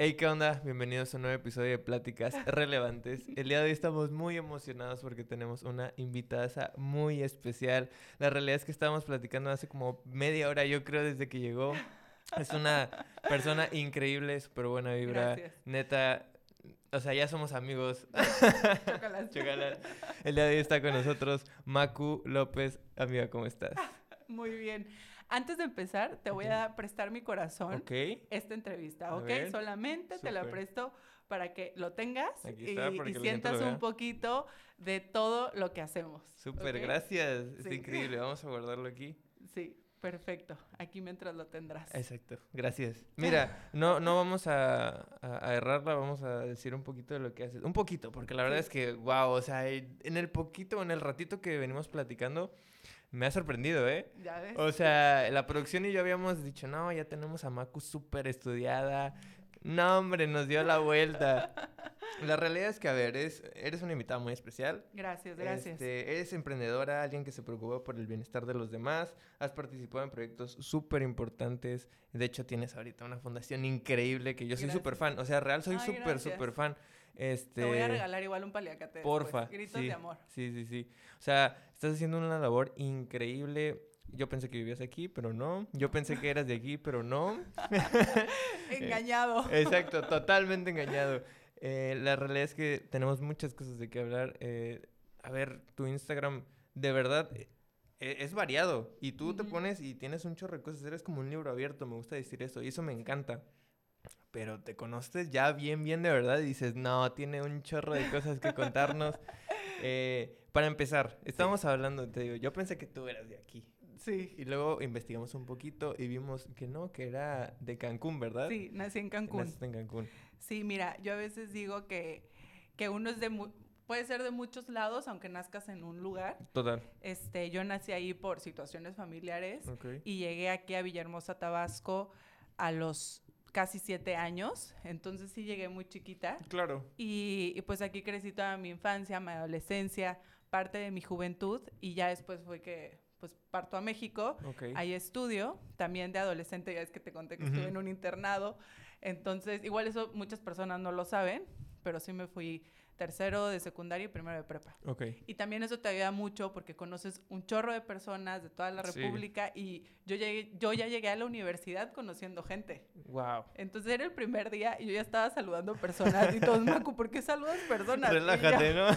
Hey, ¿qué onda? Bienvenidos a un nuevo episodio de Pláticas Relevantes. El día de hoy estamos muy emocionados porque tenemos una invitada muy especial. La realidad es que estábamos platicando hace como media hora, yo creo, desde que llegó. Es una persona increíble, súper buena vibra. Gracias. Neta, o sea, ya somos amigos. Chócalas. Chócalas. El día de hoy está con nosotros Macu López. Amiga, ¿cómo estás? Muy bien. Antes de empezar, te voy a prestar mi corazón Ok. esta entrevista, ¿ok? Solamente te la presto para que lo tengas y, sientas un poquito de todo lo que hacemos. Súper, gracias. Sí. increíble. Vamos a guardarlo aquí. Sí, perfecto. Aquí mientras lo tendrás. Exacto, gracias. Mira, no, no vamos a, a- a errarla, vamos a decir un poquito de lo que haces. Un poquito, porque la verdad Sí. es que, wow, o sea, en el poquito, en el ratito que venimos platicando, me ha sorprendido, ¿eh? ¿Ya ves? O sea, la producción y yo habíamos dicho, no, ya tenemos a Macu súper estudiada. No, hombre, nos dio la vuelta. La realidad es que, a ver, es, eres una invitada muy especial. Gracias, gracias. Este, eres emprendedora, alguien que se preocupa por el bienestar de los demás. Has participado en proyectos súper importantes. De hecho, tienes ahorita una fundación increíble que yo soy súper fan. O sea, real soy súper, súper fan. Este, Te voy a regalar igual un paliacate. después. Porfa. Gritos sí, de amor. Sí, sí, sí. O sea, estás haciendo una labor increíble. Yo pensé que vivías aquí, pero no. Yo pensé que eras de aquí, pero no. Engañado. Exacto, totalmente engañado. Eh, la realidad es que tenemos muchas cosas de qué hablar. Eh, a ver, tu Instagram, de verdad, eh, es variado. Y tú te Ujú. pones y tienes un chorro de cosas. Eres como un libro abierto, me gusta decir eso. Y eso me encanta. Pero te conoces ya bien, bien de verdad y dices, no, tiene un chorro de cosas que contarnos. Eh, para empezar, estábamos hablando, te digo, yo pensé que tú eras de aquí. Sí. Y luego investigamos un poquito y vimos que no, que era de Cancún, ¿verdad? Sí, nací en Cancún. Naciste en Cancún. Sí, mira, yo a veces digo que, que uno es de... mu- puede ser de muchos lados, aunque nazcas en un lugar. Total. Este, yo nací ahí por situaciones familiares y llegué aquí a Villahermosa, Tabasco, a los casi siete años. Entonces sí llegué muy chiquita. Claro. Y, y, pues aquí crecí toda mi infancia, mi adolescencia, parte de mi juventud. Y ya después fue que pues parto a México. Ok. Ahí estudio, también de adolescente, ya es que te conté que estuve en un internado. Entonces, igual eso muchas personas no lo saben, pero sí me fui tercero de secundaria y primero de prepa. Ok. Y también eso te ayuda mucho porque conoces un chorro de personas de toda la Sí. República y yo, llegué, yo ya llegué a la universidad conociendo gente. Wow. Entonces era el primer día y yo ya estaba saludando personas y todos, Macu, ¿por qué saludas personas? Y yo- Relájate, ¿no?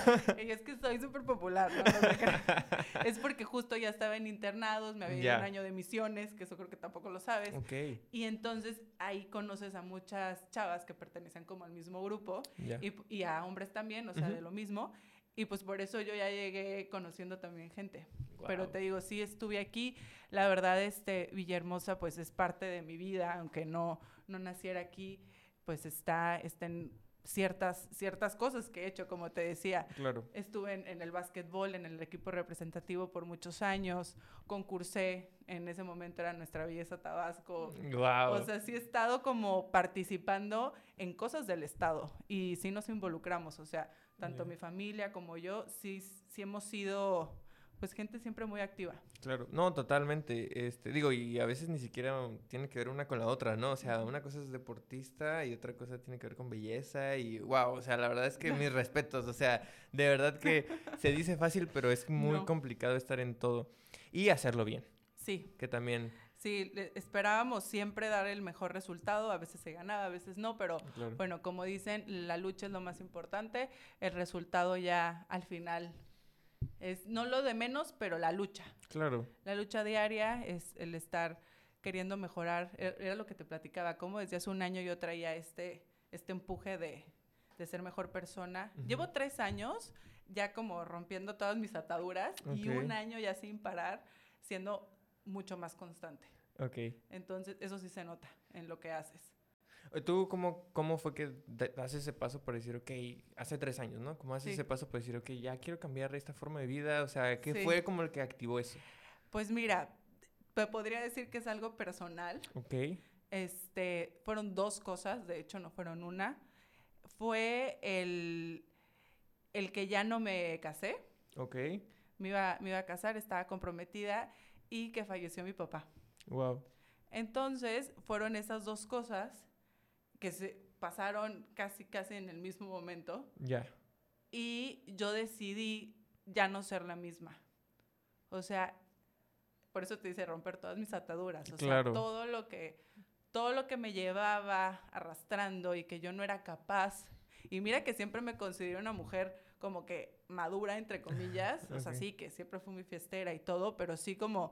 y es que soy súper popular, ¿no? No es porque justo ya estaba en internados, me había ido Ya. un año de misiones, que eso creo que tampoco lo sabes. ok. Y entonces ahí conoces a muchas chavas que pertenecen como al mismo grupo Ya. y, y a hombres también, o sea, de lo mismo. Y pues por eso yo ya llegué conociendo también gente. Pero te digo, sí estuve aquí. La verdad, este, Villahermosa pues es parte de mi vida, aunque no, no naciera aquí, pues está, está en ciertas, ciertas cosas que he hecho, como te decía. Claro. Estuve en, en el básquetbol, en el equipo representativo por muchos años, concursé, en ese momento era Nuestra Belleza Tabasco. Wow. O sea, sí he estado como participando en cosas del Estado y sí nos involucramos, o sea, tanto Ya. mi familia como yo, sí, sí hemos sido, pues, gente siempre muy activa. claro. No, totalmente. Este, digo, y a veces ni siquiera tiene que ver una con la otra, ¿no? O sea, una cosa es deportista y otra cosa tiene que ver con belleza y wow, o sea, la verdad es que mis respetos, o sea, de verdad que se dice fácil, pero es muy No. complicado estar en todo y hacerlo bien, Sí, que también, sí, esperábamos siempre dar el mejor resultado, a veces se ganaba, a veces no, pero claro. bueno, como dicen, la lucha es lo más importante, el resultado ya al final es no lo de menos, pero la lucha. Claro. La lucha diaria es el estar queriendo mejorar. e- Era lo que te platicaba, como desde hace un año yo traía este, este empuje de, de ser mejor persona. Llevo tres años ya como rompiendo todas mis ataduras y un año ya sin parar siendo mucho más constante. Ok. Entonces, eso sí se nota en lo que haces. ¿Tú cómo, cómo fue que das ese paso para decir, ok, hace tres años, ¿no? ¿Cómo haces Sí. ese paso para decir, ok, ya quiero cambiar esta forma de vida? O sea, ¿qué Sí. fue como el que activó eso? Pues mira, te podría decir que es algo personal. Ok. Este, fueron dos cosas, de hecho no fueron una. Fue el, el que ya no me casé, Ok. me iba, me iba a casar, estaba comprometida y que falleció mi papá. Wow. Entonces, fueron esas dos cosas que se, pasaron casi, casi en el mismo momento. Ya. Y yo decidí ya no ser la misma. O sea, por eso te dice romper todas mis ataduras. O Claro. sea, todo lo que todo lo que me llevaba arrastrando y que yo no era capaz. Y mira que siempre me considero una mujer como que madura, entre comillas. O sea, sí, que siempre fui muy fiestera y todo, pero sí como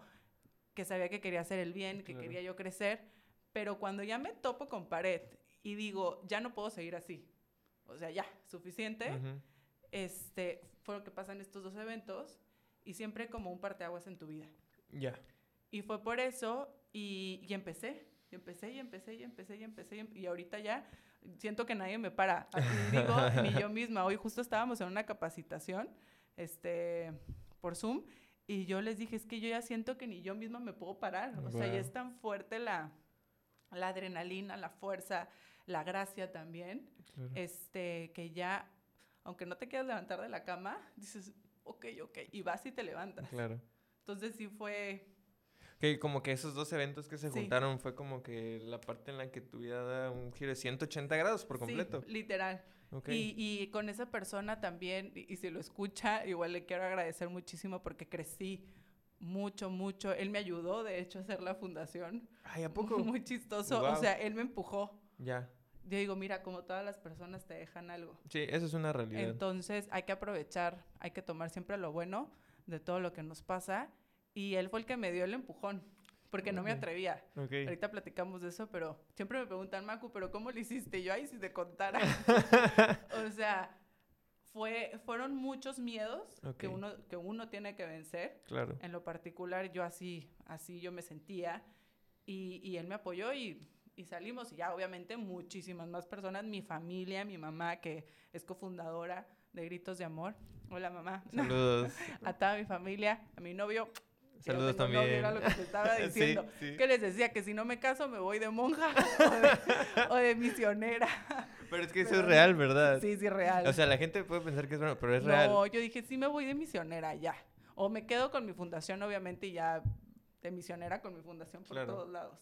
que sabía que quería hacer el bien, que Claro. quería yo crecer. Pero cuando ya me topo con pared y digo, ya no puedo seguir así. O sea, ya, suficiente Ujú. este, fue lo que pasa en estos dos eventos y siempre como un parteaguas en tu vida. Ya. Y fue por eso y, y empecé, y empecé, y empecé, y empecé, y empecé, y, em- y ahorita ya siento que nadie me para. Digo, ni yo misma. Hoy justo estábamos en una capacitación este, por Zoom y yo les dije, es que yo ya siento que ni yo misma me puedo parar. O sea, ya es tan fuerte la, la adrenalina, la fuerza, la gracia también Claro. este, que ya, aunque no te quieras levantar de la cama, dices, ok, ok, y vas y te levantas. Claro. Entonces sí fue, Que como que esos dos eventos que se Sí. juntaron fue como que la parte en la que tu vida da un giro de 180 grados por sí, completo. literal. Ok. Y, y con esa persona también, y, y si lo escucha, igual le quiero agradecer muchísimo porque crecí mucho, mucho. Él me ayudó, de hecho, a hacer la fundación. Ay, ¿a poco? Muy chistoso. Guau. O sea, él me empujó. Ya. Yo digo, mira, como todas las personas te dejan algo. Sí, eso es una realidad. Entonces hay que aprovechar, hay que tomar siempre lo bueno de todo lo que nos pasa. Y él fue el que me dio el empujón, porque no me atrevía. ok. Ahorita platicamos de eso, pero siempre me preguntan, Macu, ¿pero cómo lo hiciste? Yo, ay, si te contara. o sea, fue, fueron muchos miedos que, uno, que uno tiene que vencer. Claro. En lo particular, yo así, así yo me sentía. Y, y él me apoyó y, y salimos. Y ya, obviamente, muchísimas más personas. Mi familia, mi mamá, que es cofundadora de Gritos de Amor. Hola, mamá. Saludos. A toda mi familia, a mi novio. Saludos tengo novio, también. Era lo que te estaba diciendo. sí. Que les decía que si no me caso me voy de monja o de, o de misionera. Pero es que eso Pero es real, ¿verdad? Sí, sí, real. O sea, la gente puede pensar que es bueno, pero es real. No, yo dije, sí me voy de misionera ya. O me quedo con mi fundación, obviamente, y ya de misionera con mi fundación por Claro. todos lados.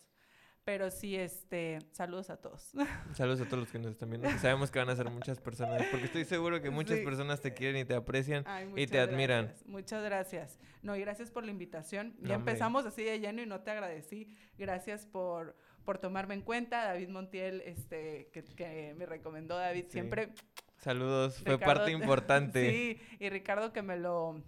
Pero sí, este, saludos a todos. Saludos a todos los que nos están viendo. sabemos que van a ser muchas personas, porque estoy seguro que muchas Sí. personas te quieren y te aprecian. Ay, Y te admiran. gracias, Muchas gracias. No, y gracias por la invitación. No, Ya hombre. empezamos así de lleno y no te agradecí. Gracias por, por tomarme en cuenta. David Montiel, este, que, que me recomendó David Sí. siempre. Saludos, fue parte importante. Sí, y Ricardo que me lo,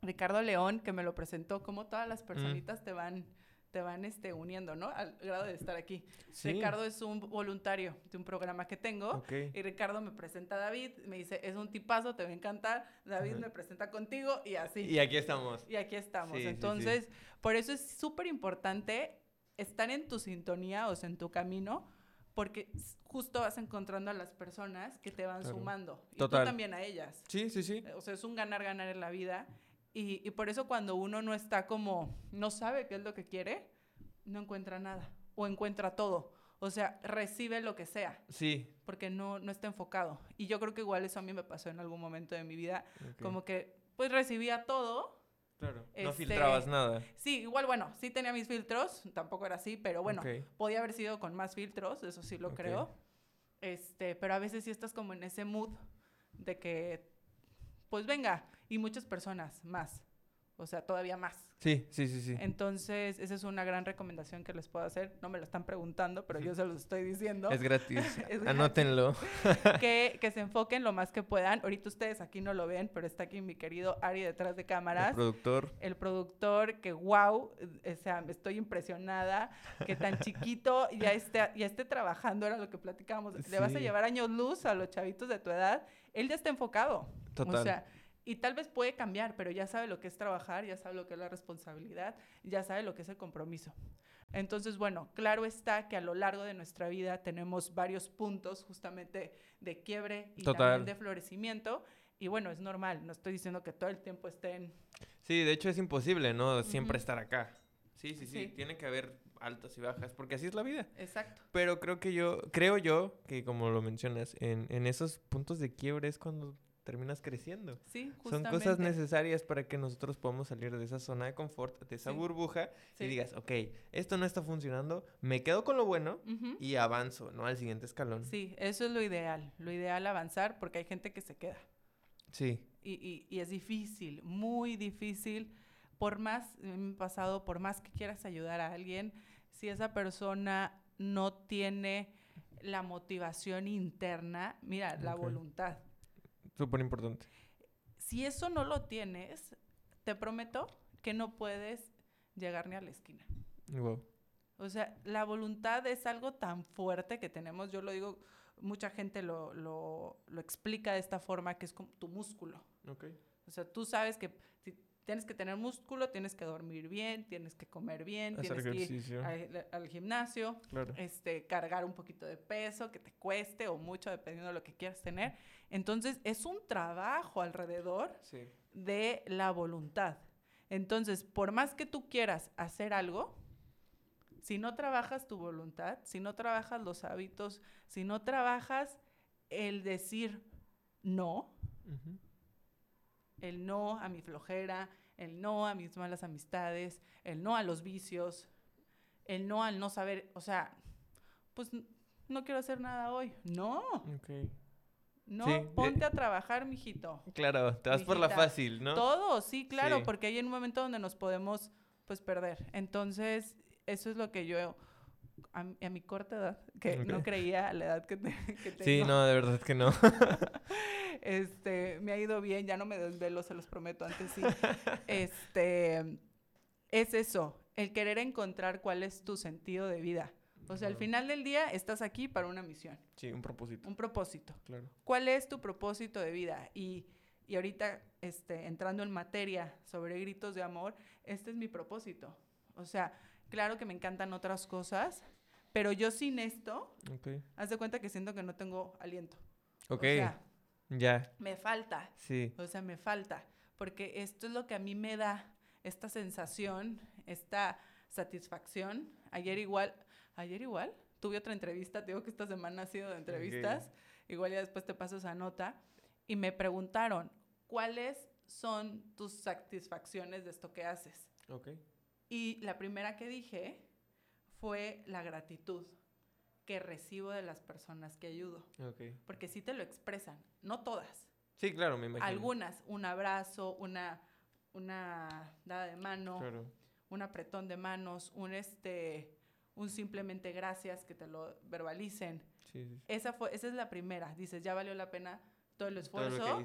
Ricardo León que me lo presentó, como todas las personitas te van, te van este, uniendo, ¿no? Al grado de estar aquí. Sí. Ricardo es un voluntario de un programa que tengo. Ok. Y Ricardo me presenta a David, me dice, es un tipazo, te va a encantar. David me presenta contigo y así. Y aquí estamos. Y aquí estamos. Sí, sí, sí. Entonces, por eso es súper importante estar en tu sintonía, o sea, en tu camino, porque justo vas encontrando a las personas que te van Claro. sumando. Y Total. tú también a ellas. Sí, sí, sí. O sea, es un ganar-ganar en la vida. Y, y por eso cuando uno no está como, no sabe qué es lo que quiere, no encuentra nada. O encuentra todo. O sea, recibe lo que sea, Sí. porque no, no está enfocado. Y yo creo que igual eso a mí me pasó en algún momento de mi vida. ok. Como que, pues recibía todo, Claro. No este, filtrabas nada. Sí, igual, bueno, sí tenía mis filtros, tampoco era así, pero bueno, Ok. podía haber sido con más filtros, eso sí lo Ok. creo. Este, pero a veces sí estás como en ese mood de que, pues venga, y muchas personas más, o sea, todavía más. Sí, sí, sí, sí. Entonces, esa es una gran recomendación que les puedo hacer. No me lo están preguntando, pero yo se los estoy diciendo. Es gratis. Es gratis. Anótenlo. que, que se enfoquen lo más que puedan. Ahorita ustedes aquí no lo ven, pero está aquí mi querido Ari detrás de El cámaras. productor. el productor, que wow, o sea, me estoy impresionada, que tan chiquito ya esté, ya esté trabajando, era lo que platicábamos, le vas a Sí. llevar años luz a los chavitos de tu edad, él ya está enfocado. Total. O sea, y tal vez puede cambiar, pero ya sabe lo que es trabajar, ya sabe lo que es la responsabilidad, ya sabe lo que es el compromiso. Entonces, bueno, claro está que a lo largo de nuestra vida tenemos varios puntos justamente de quiebre y Total. también de florecimiento. Y bueno, es normal, no estoy diciendo que todo el tiempo estén Sí, de hecho es imposible, ¿no? Siempre Ujú. estar acá. Sí, sí, sí, Sí. Tiene que haber altas y bajas, porque así es la vida. Exacto. Pero creo que yo, creo yo que como lo mencionas, en, en esos puntos de quiebre es cuando terminas creciendo. Sí, Son justamente. cosas necesarias para que nosotros podamos salir de esa zona de confort, de esa Sí. burbuja, Sí. y digas, ok, esto no está funcionando, me quedo con lo bueno Ujú. y avanzo, ¿no? Al siguiente escalón. Sí, eso es lo ideal. Lo ideal avanzar porque hay gente que se queda. Sí, Y, y- y es difícil, muy difícil. Por más, en pasado, por más que quieras ayudar a alguien, si esa persona no tiene la motivación interna, mira, la Ok. voluntad. Súper importante. Si eso no lo tienes, te prometo que no puedes llegar ni a la esquina. Wow. O sea, la voluntad es algo tan fuerte que tenemos, yo lo digo, mucha gente lo, lo, lo explica de esta forma, que es como tu músculo. Ok. O sea, tú sabes que si tienes que tener músculo, tienes que dormir bien, tienes que comer bien, Hacer tienes que ir al, al gimnasio, Claro. este, cargar un poquito de peso, que te cueste o mucho, dependiendo de lo que quieras tener. Entonces, es un trabajo alrededor Sí. de la voluntad. Entonces, por más que tú quieras hacer algo, si no trabajas tu voluntad, si no trabajas los hábitos, si no trabajas el decir no. El no a mi flojera, el no a mis malas amistades, el no a los vicios, el no al no saber, o sea, pues no quiero hacer nada hoy. No, Ok. no, Sí, eh, ponte a trabajar, mijito. Claro, te vas por la fácil, ¿no? Todo, sí, claro, Sí. porque hay un momento donde nos podemos, pues, perder. Entonces, eso es lo que yo, a, mi- a mi corta edad, que no creía a la edad que, te- que tengo, Sí, no, de verdad que no. este, me ha ido bien, ya no me desvelo, se los prometo, antes sí. Este, es eso, el querer encontrar cuál es tu sentido de vida. O sea, al Ujú. final del día estás aquí para una misión, Sí, un propósito, un propósito. claro. ¿Cuál es tu propósito de vida? Y, y ahorita, este, entrando en materia sobre gritos de amor, este es mi propósito. O sea, claro que me encantan otras cosas, pero yo sin esto, Ok. haz de cuenta que siento que no tengo aliento. Ok, O sea, ya, me falta. sí. O sea, me falta. Porque esto es lo que a mí me da esta sensación, esta satisfacción. Ayer igual, ayer igual, tuve otra entrevista, te digo que esta semana ha sido de entrevistas, igual ya después te paso esa nota, y me preguntaron, ¿cuáles son tus satisfacciones de esto que haces? Ok. Y la primera que dije fue la gratitud que recibo de las personas que ayudo, porque sí te lo expresan, no todas. Sí, claro, me imagino. Algunas, un abrazo, una, una dada de mano, Claro. un apretón de manos, un este, un simplemente gracias que te lo verbalicen. Sí, sí. sí. Esa fue, esa es la primera. Dices, ya valió la pena todo el esfuerzo. que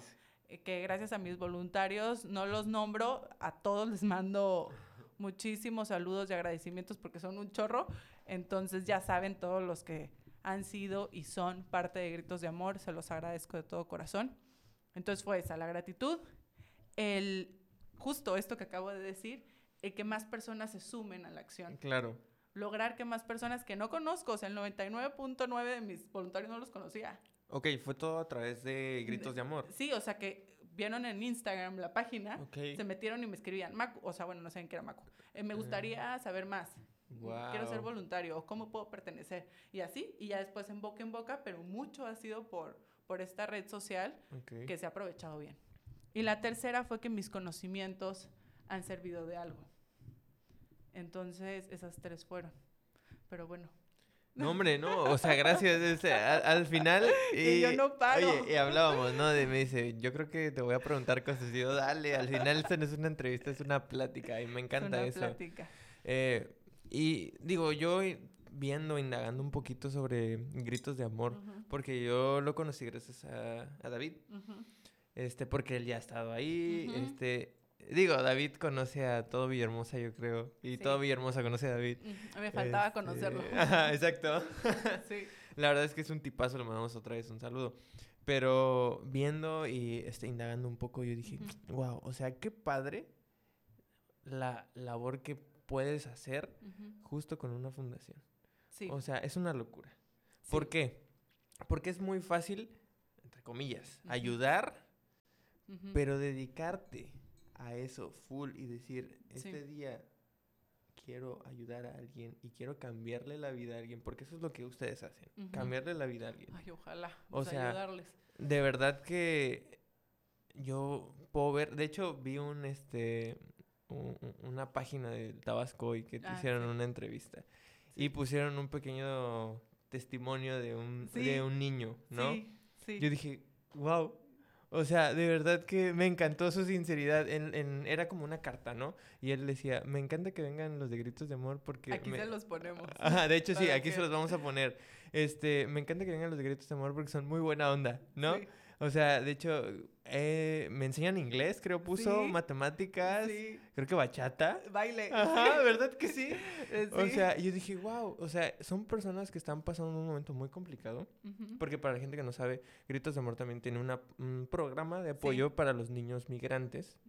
eh, que gracias a mis voluntarios, no los nombro, a todos les mando muchísimos saludos y agradecimientos porque son un chorro. Entonces ya saben todos los que han sido y son parte de Gritos de Amor, se los agradezco de todo corazón. Entonces fue esa, la gratitud, el justo esto que acabo de decir, el que más personas se sumen a la acción. Claro. Lograr que más personas que no conozco, o sea, el 99.9 de mis voluntarios no los conocía. Ok, fue todo a través de gritos de amor. Sí, o sea, que vieron en Instagram la página, Ok. se metieron y me escribían, Macu, o sea, bueno, no saben qué era Macu. Eh, me gustaría saber más. Quiero ser voluntario, o cómo puedo pertenecer. Y así, y ya después en boca en boca, pero mucho ha sido por, por esta red social Ok. que se ha aprovechado bien. Y la tercera fue que mis conocimientos han servido de algo. Entonces, esas tres fueron. Pero bueno. No, hombre, no, o sea, gracias. este, al, al final. Y, yo no paro. Oye, y hablábamos, ¿no? De me dice, yo creo que te voy a preguntar cosas. Y yo, dale, al final esto no es una entrevista, es una plática. Y me encanta una eso. plática. Eh, y digo, yo viendo, indagando un poquito sobre gritos de amor, porque yo lo conocí gracias a, a David, este, porque él ya ha estado ahí, Ujú. este, digo, David conoce a todo Villahermosa, yo creo, y Sí. todo Villahermosa conoce a David. Me faltaba Este, conocerlo. Ajá, exacto. sí. La verdad es que es un tipazo, le mandamos otra vez un saludo. Pero viendo y este, indagando un poco, yo dije, wow, o sea, qué padre la labor que puedes hacer justo con una fundación. Sí. O sea, es una locura. sí. ¿Por qué? Porque es muy fácil, entre comillas, ayudar, pero dedicarte a eso full y decir, Sí. este día quiero ayudar a alguien y quiero cambiarle la vida a alguien, porque eso es lo que ustedes hacen, cambiarle la vida a alguien. Ay, ojalá. O O sea, ayudarles. De verdad que yo puedo ver, de hecho vi un, este, un- un- una página de Tabasco y que te Ah, hicieron sí. una entrevista y pusieron un pequeño testimonio de un, de un niño, ¿no? Sí, sí. Yo dije, wow. O sea, de verdad que me encantó su sinceridad. En, en- era como una carta, ¿no? Y él decía, me encanta que vengan los de gritos de amor porque... Aquí me- se los ponemos. De hecho sí, aquí se los vamos a poner. Este, me encanta que vengan los de gritos de amor porque son muy buena onda, ¿no? Sí, O sea, de hecho, eh, me enseñan inglés, creo puso, Sí, matemáticas, sí. creo que bachata. Baile. Ajá, ¿verdad que sí? Eh, O sea, yo dije, wow, o sea, son personas que están pasando un momento muy complicado. Porque para la gente que no sabe, Gritos de Amor también tiene una- un programa de apoyo para los niños migrantes.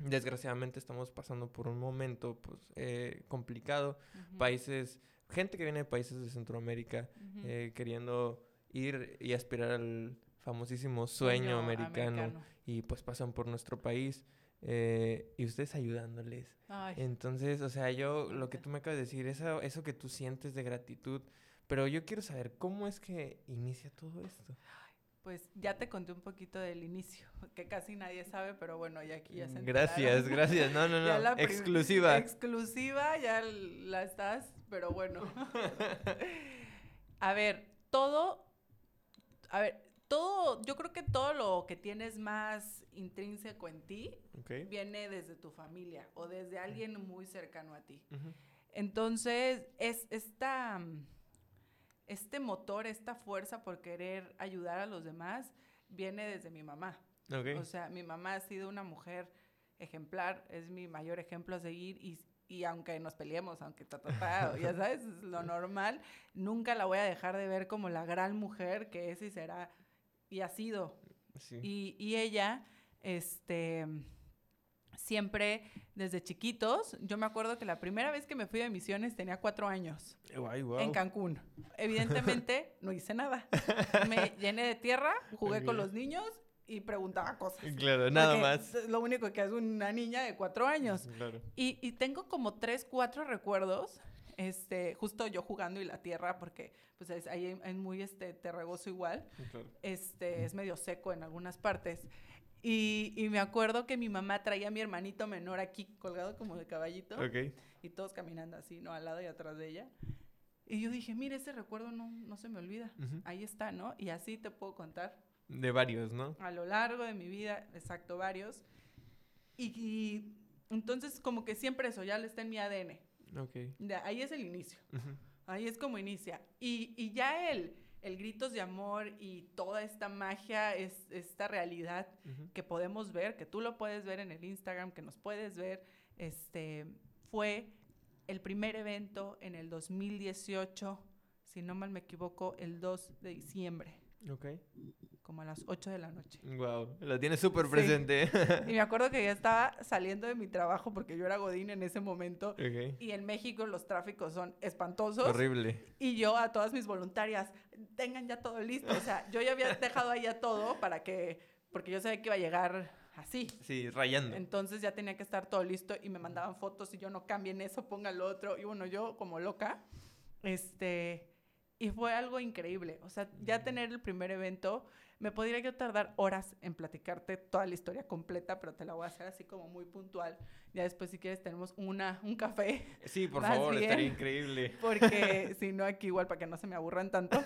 Desgraciadamente estamos pasando por un momento pues, eh, complicado. Países, gente que viene de países de Centroamérica eh, queriendo ir y aspirar al famosísimo sueño, americano, y pues pasan por nuestro país eh, y ustedes ayudándoles. Ay, Entonces, o sea, yo lo que tú me acabas de decir, eso, eso que tú sientes de gratitud, pero yo quiero saber cómo es que inicia todo esto. pues ya te conté un poquito del inicio, que casi nadie sabe, pero bueno, ya aquí ya se Gracias, enteraron. gracias. No, no, Ya no. la Exclusiva. Exclusiva, ya la estás, pero bueno. a ver, todo, a ver, todo, yo creo que todo lo que tienes más intrínseco en ti Ok. viene desde tu familia o desde alguien muy cercano a ti. Ujú. Entonces, es esta, mm, este motor, esta fuerza por querer ayudar a los demás, viene desde mi mamá. Ok. O sea, mi mamá ha sido una mujer ejemplar, es mi mayor ejemplo a seguir y, y aunque nos peleemos, aunque ta, ta, ta, ya sabes, es lo normal, nunca la voy a dejar de ver como la gran mujer que es y será y ha sido. sí. Y, y ella, este, siempre desde chiquitos, yo me acuerdo que la primera vez que me fui de misiones tenía cuatro años en Cancún. Evidentemente no hice nada. Me llené de tierra, jugué con los niños y preguntaba cosas. Claro, nada más. es Lo único que hace una niña de cuatro años. Claro. Y, y tengo como tres, cuatro recuerdos, este, justo yo jugando y la tierra, porque pues es, ahí es muy este, terregoso igual, claro. este, es medio seco en algunas partes. Y, y me acuerdo que mi mamá traía a mi hermanito menor aquí, colgado como de caballito, Ok. y todos caminando así, ¿no? Al lado y atrás de ella. Y yo dije, mire, ese recuerdo no, no se me olvida. Ujú. Ahí está, ¿no? Y así te puedo contar De varios, ¿no? a lo largo de mi vida, exacto, varios. Y, y entonces como que siempre eso ya le está en mi ADN. Ok. De ahí es el inicio. Ahí es como inicia. Y, y ya el, el gritos de amor y toda esta magia, es, esta realidad Ujú. que podemos ver, que tú lo puedes ver en el Instagram, que nos puedes ver, este, fue el primer evento en el 2018, si no mal me equivoco, el 2 de diciembre, Ok. Como a las 8 de la noche. Wow. Lo tienes súper Sí. presente. Y me acuerdo que ya estaba saliendo de mi trabajo porque yo era Godín en ese momento. ok. Y en México los tráficos son espantosos. Horrible. Y yo a todas mis voluntarias, tengan ya todo listo. O sea, yo ya había dejado ahí ya todo para que, porque yo sabía que iba a llegar así. Sí, rayando. Entonces ya tenía que estar todo listo y me mandaban fotos y yo no cambien eso, pongan lo otro. Y bueno, yo como loca, este, y fue algo increíble. O sea, ya tener el primer evento, me podría yo tardar horas en platicarte toda la historia completa, pero te la voy a hacer así como muy puntual. Ya después si quieres tenemos una, un café, Sí, por Más favor, estaría increíble. porque si no aquí igual para que no se me aburran tanto.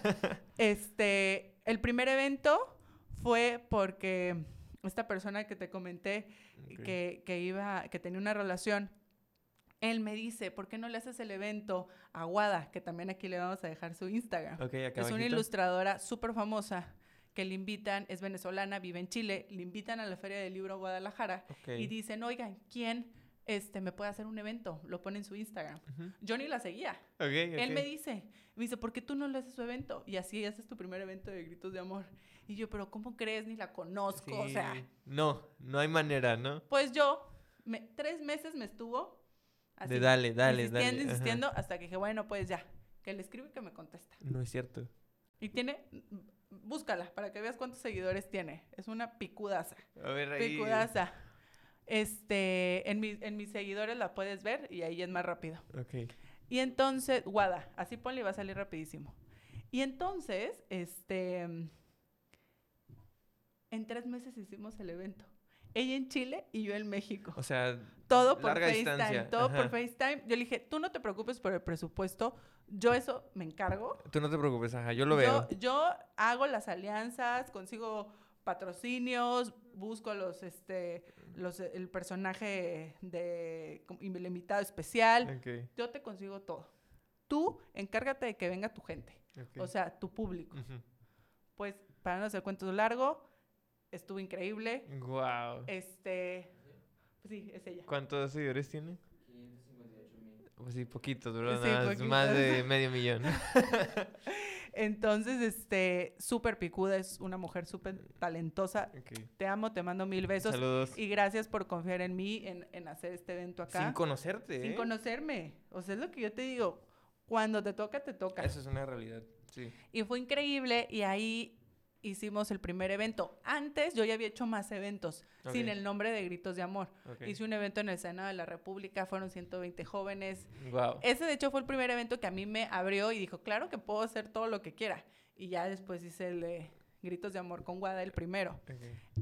Este, el primer evento fue porque esta persona que te comenté que, que iba, que tenía una relación, él me dice, ¿por qué no le haces el evento a Guada? Que también aquí le vamos a dejar su Instagram. Ok, acá es una abajito. ilustradora súper famosa que le invitan, es venezolana, vive en Chile, le invitan a la Feria del Libro Guadalajara Ok. y dicen, oigan, ¿quién este, me puede hacer un evento? Lo pone en su Instagram. Ujú. Yo ni la seguía. Ok, Él me dice, me dice, ¿por qué tú no le haces su evento? Y así haces tu primer evento de gritos de amor. Y yo, pero ¿cómo crees? Ni la conozco. O sea, Sí. No, no hay manera, ¿no? pues yo, me- tres meses me estuvo así, de dale, dale, insistiendo, dale. ajá. insistiendo, hasta que dije, bueno, pues ya, que le escribe y que me contesta. No es cierto. Y tiene, búscala para que veas cuántos seguidores tiene. Es una picudaza, A ver, ahí. picudaza. Este, en, mi- en mis seguidores la puedes ver y ahí es más rápido. Ok. Y entonces, Guada, así ponle y va a salir rapidísimo. Y entonces, este, en tres meses hicimos el evento. Ella en Chile y yo en México. O sea, todo por larga FaceTime, distancia, todo por ajá. FaceTime. Yo le dije, tú no te preocupes por el presupuesto, yo eso me encargo. tú no te preocupes, ajá, yo lo veo. Yo, yo hago las alianzas, consigo patrocinios, busco los, este, los, el personaje de como invitado especial. Ok, Yo te consigo todo. Tú encárgate de que venga tu gente, ok. o sea, tu público. Ujú. Pues, para no hacer cuentos largo, estuvo increíble. Guau. Este, pues sí, es ella. ¿Cuántos seguidores tiene? Pues sí, poquitos, ¿verdad? Sí, Nada más, más de medio millón. Entonces, este, súper picuda, es una mujer súper talentosa. Te amo, te mando mil besos. Saludos. Y gracias por confiar en mí, en, en hacer este evento acá. Sin conocerte, Sin ¿eh? conocerme. O sea, es lo que yo te digo. Cuando te toca, te toca. Eso es una realidad, sí. Y fue increíble y ahí hicimos el primer evento. Antes yo ya había hecho más eventos sin el nombre de Gritos de Amor. Hice un evento en el Senado de la República, fueron 120 jóvenes. Wow. Ese de hecho fue el primer evento que a mí me abrió y dijo, claro que puedo hacer todo lo que quiera. Y ya después hice el de Gritos de Amor con Guada, el primero.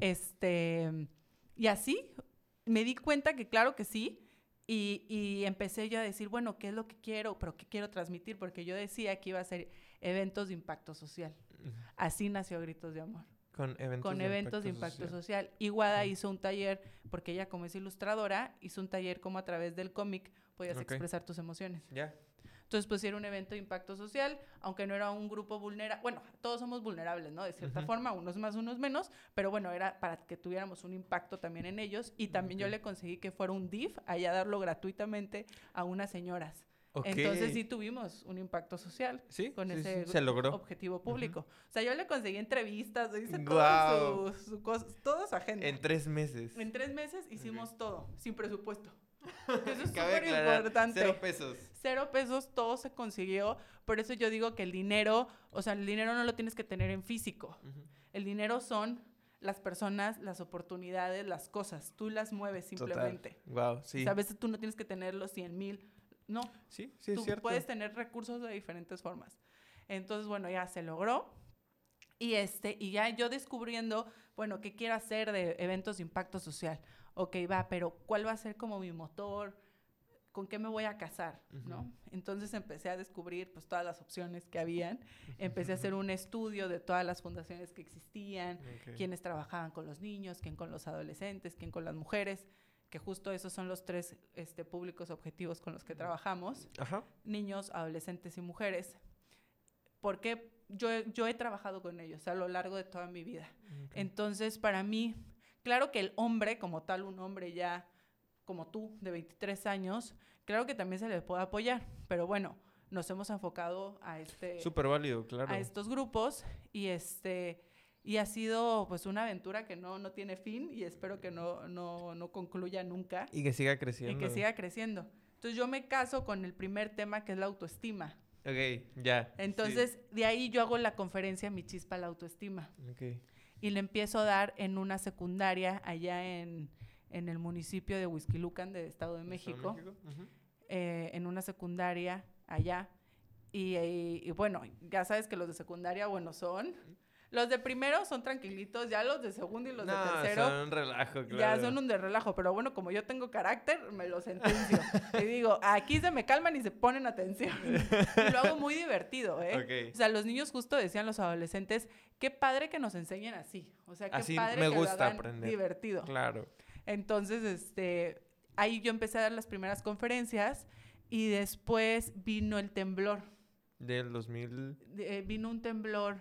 Este, y así me di cuenta que claro que sí. Y, y empecé yo a decir, bueno, ¿qué es lo que quiero? ¿Pero qué quiero transmitir? Porque yo decía que iba a ser eventos de impacto social. Así nació Gritos de Amor. Con eventos con de eventos de impacto social. Y Guada hizo un taller, porque ella como es ilustradora, hizo un taller como a través del cómic podías expresar tus emociones. Ya. Entonces, pues era un evento de impacto social, aunque no era un grupo vulnerable. Bueno, todos somos vulnerables, ¿no? De cierta forma, unos más, unos menos, pero bueno, era para que tuviéramos un impacto también en ellos. Y también yo le conseguí que fuera un DIF, allá darlo gratuitamente a unas señoras. Entonces sí tuvimos un impacto social Sí, con sí, ese sí, se logró. objetivo público. O sea, yo le conseguí entrevistas, hice Guau. todo su, su toda su agenda. En tres meses. En tres meses hicimos todo, sin presupuesto. Eso es súper importante. Cero pesos. Cero pesos, todo se consiguió. Por eso yo digo que el dinero, o sea, el dinero no lo tienes que tener en físico. El dinero son las personas, las oportunidades, las cosas. Tú las mueves simplemente. Wow, sí. O sea, a veces tú no tienes que tener los 100 mil. No, Sí, sí, es tú cierto. puedes tener recursos de diferentes formas. Entonces, bueno, ya se logró. Y, este, y ya yo descubriendo, bueno, qué quiero hacer de eventos de impacto social. Ok, va, pero ¿cuál va a ser como mi motor? ¿Con qué me voy a casar? ¿no? Entonces empecé a descubrir pues todas las opciones que habían. Empecé a hacer un estudio de todas las fundaciones que existían, Ok. quiénes trabajaban con los niños, quién con los adolescentes, quién con las mujeres, que justo esos son los tres este, públicos objetivos con los que trabajamos Ajá. niños, adolescentes y mujeres, porque yo, yo he trabajado con ellos a lo largo de toda mi vida. Entonces, para mí, claro que el hombre, como tal, un hombre ya como tú, de 23 años, claro que también se le puede apoyar, pero bueno, nos hemos enfocado a este Súper válido, claro. a estos grupos y este y ha sido pues una aventura que no, no tiene fin y espero que no, no, no concluya nunca Y que siga creciendo. y que siga creciendo. Entonces yo me caso con el primer tema que es la autoestima. Ok, ya. Entonces de ahí yo hago la conferencia Mi Chispa la Autoestima Sí. Ok. y le empiezo a dar en una secundaria allá en, en el municipio de Huizquilucan de Estado de ¿Estado México, de Ujú. eh, en una secundaria allá. Y, y- y bueno, ya sabes que los de secundaria, bueno, son... Los de primero son tranquilitos, ya los de segundo y los de tercero son un relajo, claro. ya son un de relajo. Pero bueno, como yo tengo carácter, me lo sentencio. y digo, aquí se me calman y se ponen atención. y lo hago muy divertido, ¿eh? O sea, los niños justo decían los adolescentes, qué padre que nos enseñen así. O sea, qué Así padre me que gusta lo hagan aprender. divertido. Claro. Entonces, este, ahí yo empecé a dar las primeras conferencias y después vino el temblor. ¿Del 2019? De- eh, vino un temblor.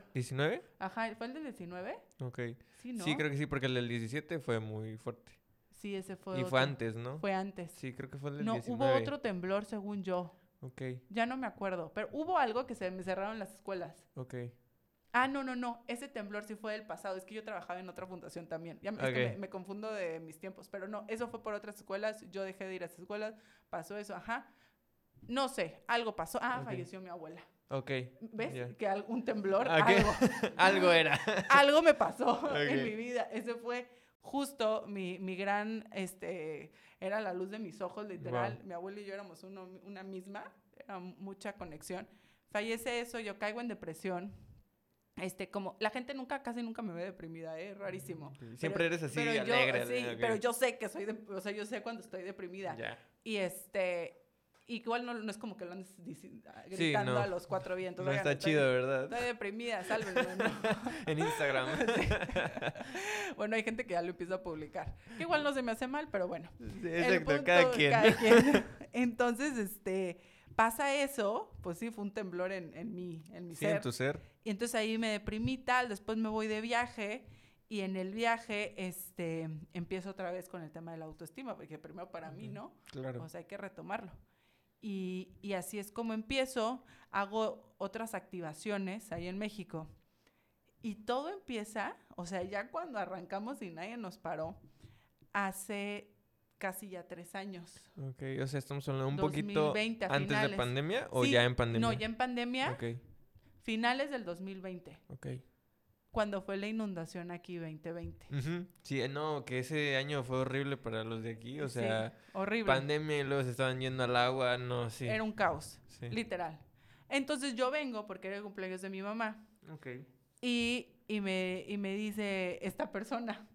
Ajá, ¿fue el del 19? Ok. Sí, ¿no? Sí, creo que sí, porque el del 17 fue muy fuerte. Sí, ese fue y otro. fue antes, ¿no? Fue antes. Sí, creo que fue el del no, 19. hubo otro temblor según yo. Ok, Ya no me acuerdo, pero hubo algo que se me cerraron las escuelas. ok. Ah, no, no, no. Ese temblor sí fue del pasado. Es que yo trabajaba en otra fundación también. Ya me, es que me, me confundo de mis tiempos. Pero no, eso fue por otras escuelas. Yo dejé de ir a esas escuelas. Pasó eso, ajá. No sé, algo pasó. Ah, falleció mi abuela. Ok. ¿Ves? Que algún temblor, Ah, algo, Algo era. algo me pasó en mi vida. Ese fue justo mi, mi gran, este, era la luz de mis ojos, literal. Wow. Mi abuela y yo éramos uno- una misma, era mucha conexión. Fallece eso, yo caigo en depresión. este, como, la gente nunca, casi nunca me ve deprimida, ¿eh? Rarísimo. Siempre eres así, pero alegre. Yo, sí, pero yo sé que soy, de, o sea, yo sé cuando estoy deprimida. Ya. Y este, y igual no, no es como que lo andes gritando a los cuatro vientos. No está chido, ¿verdad? Estoy deprimida, sálvenme. en Instagram. bueno, hay gente que ya lo empieza a publicar. Que igual no se me hace mal, pero bueno. Sí, exacto, cada, quien. cada quien. Entonces, este, pasa eso, pues sí, fue un temblor en, en mi, en mi sí, ser. en tu ser. Y entonces ahí me deprimí tal, después me voy de viaje y en el viaje, este, empiezo otra vez con el tema de la autoestima, porque primero para mí, ¿no? Claro. O sea, hay que retomarlo. Y, y, así es como empiezo, hago otras activaciones ahí en México. Y todo empieza, o sea, ya cuando arrancamos y nadie nos paró, hace casi ya tres años. Ok, o sea, estamos hablando un 2020, poquito antes de pandemia o sí, ya en pandemia. No, ya en pandemia. Ok. Finales del 2020. Ok. Cuando fue la inundación aquí 2020. Uh -huh. Sí, no, que ese año fue horrible para los de aquí, o sea, sí, horrible. pandemia y luego se estaban yendo al agua, no, sí. Era un caos, sí. literal. Entonces yo vengo porque era el cumpleaños de mi mamá. Ok. Y, y, me, y me dice esta persona,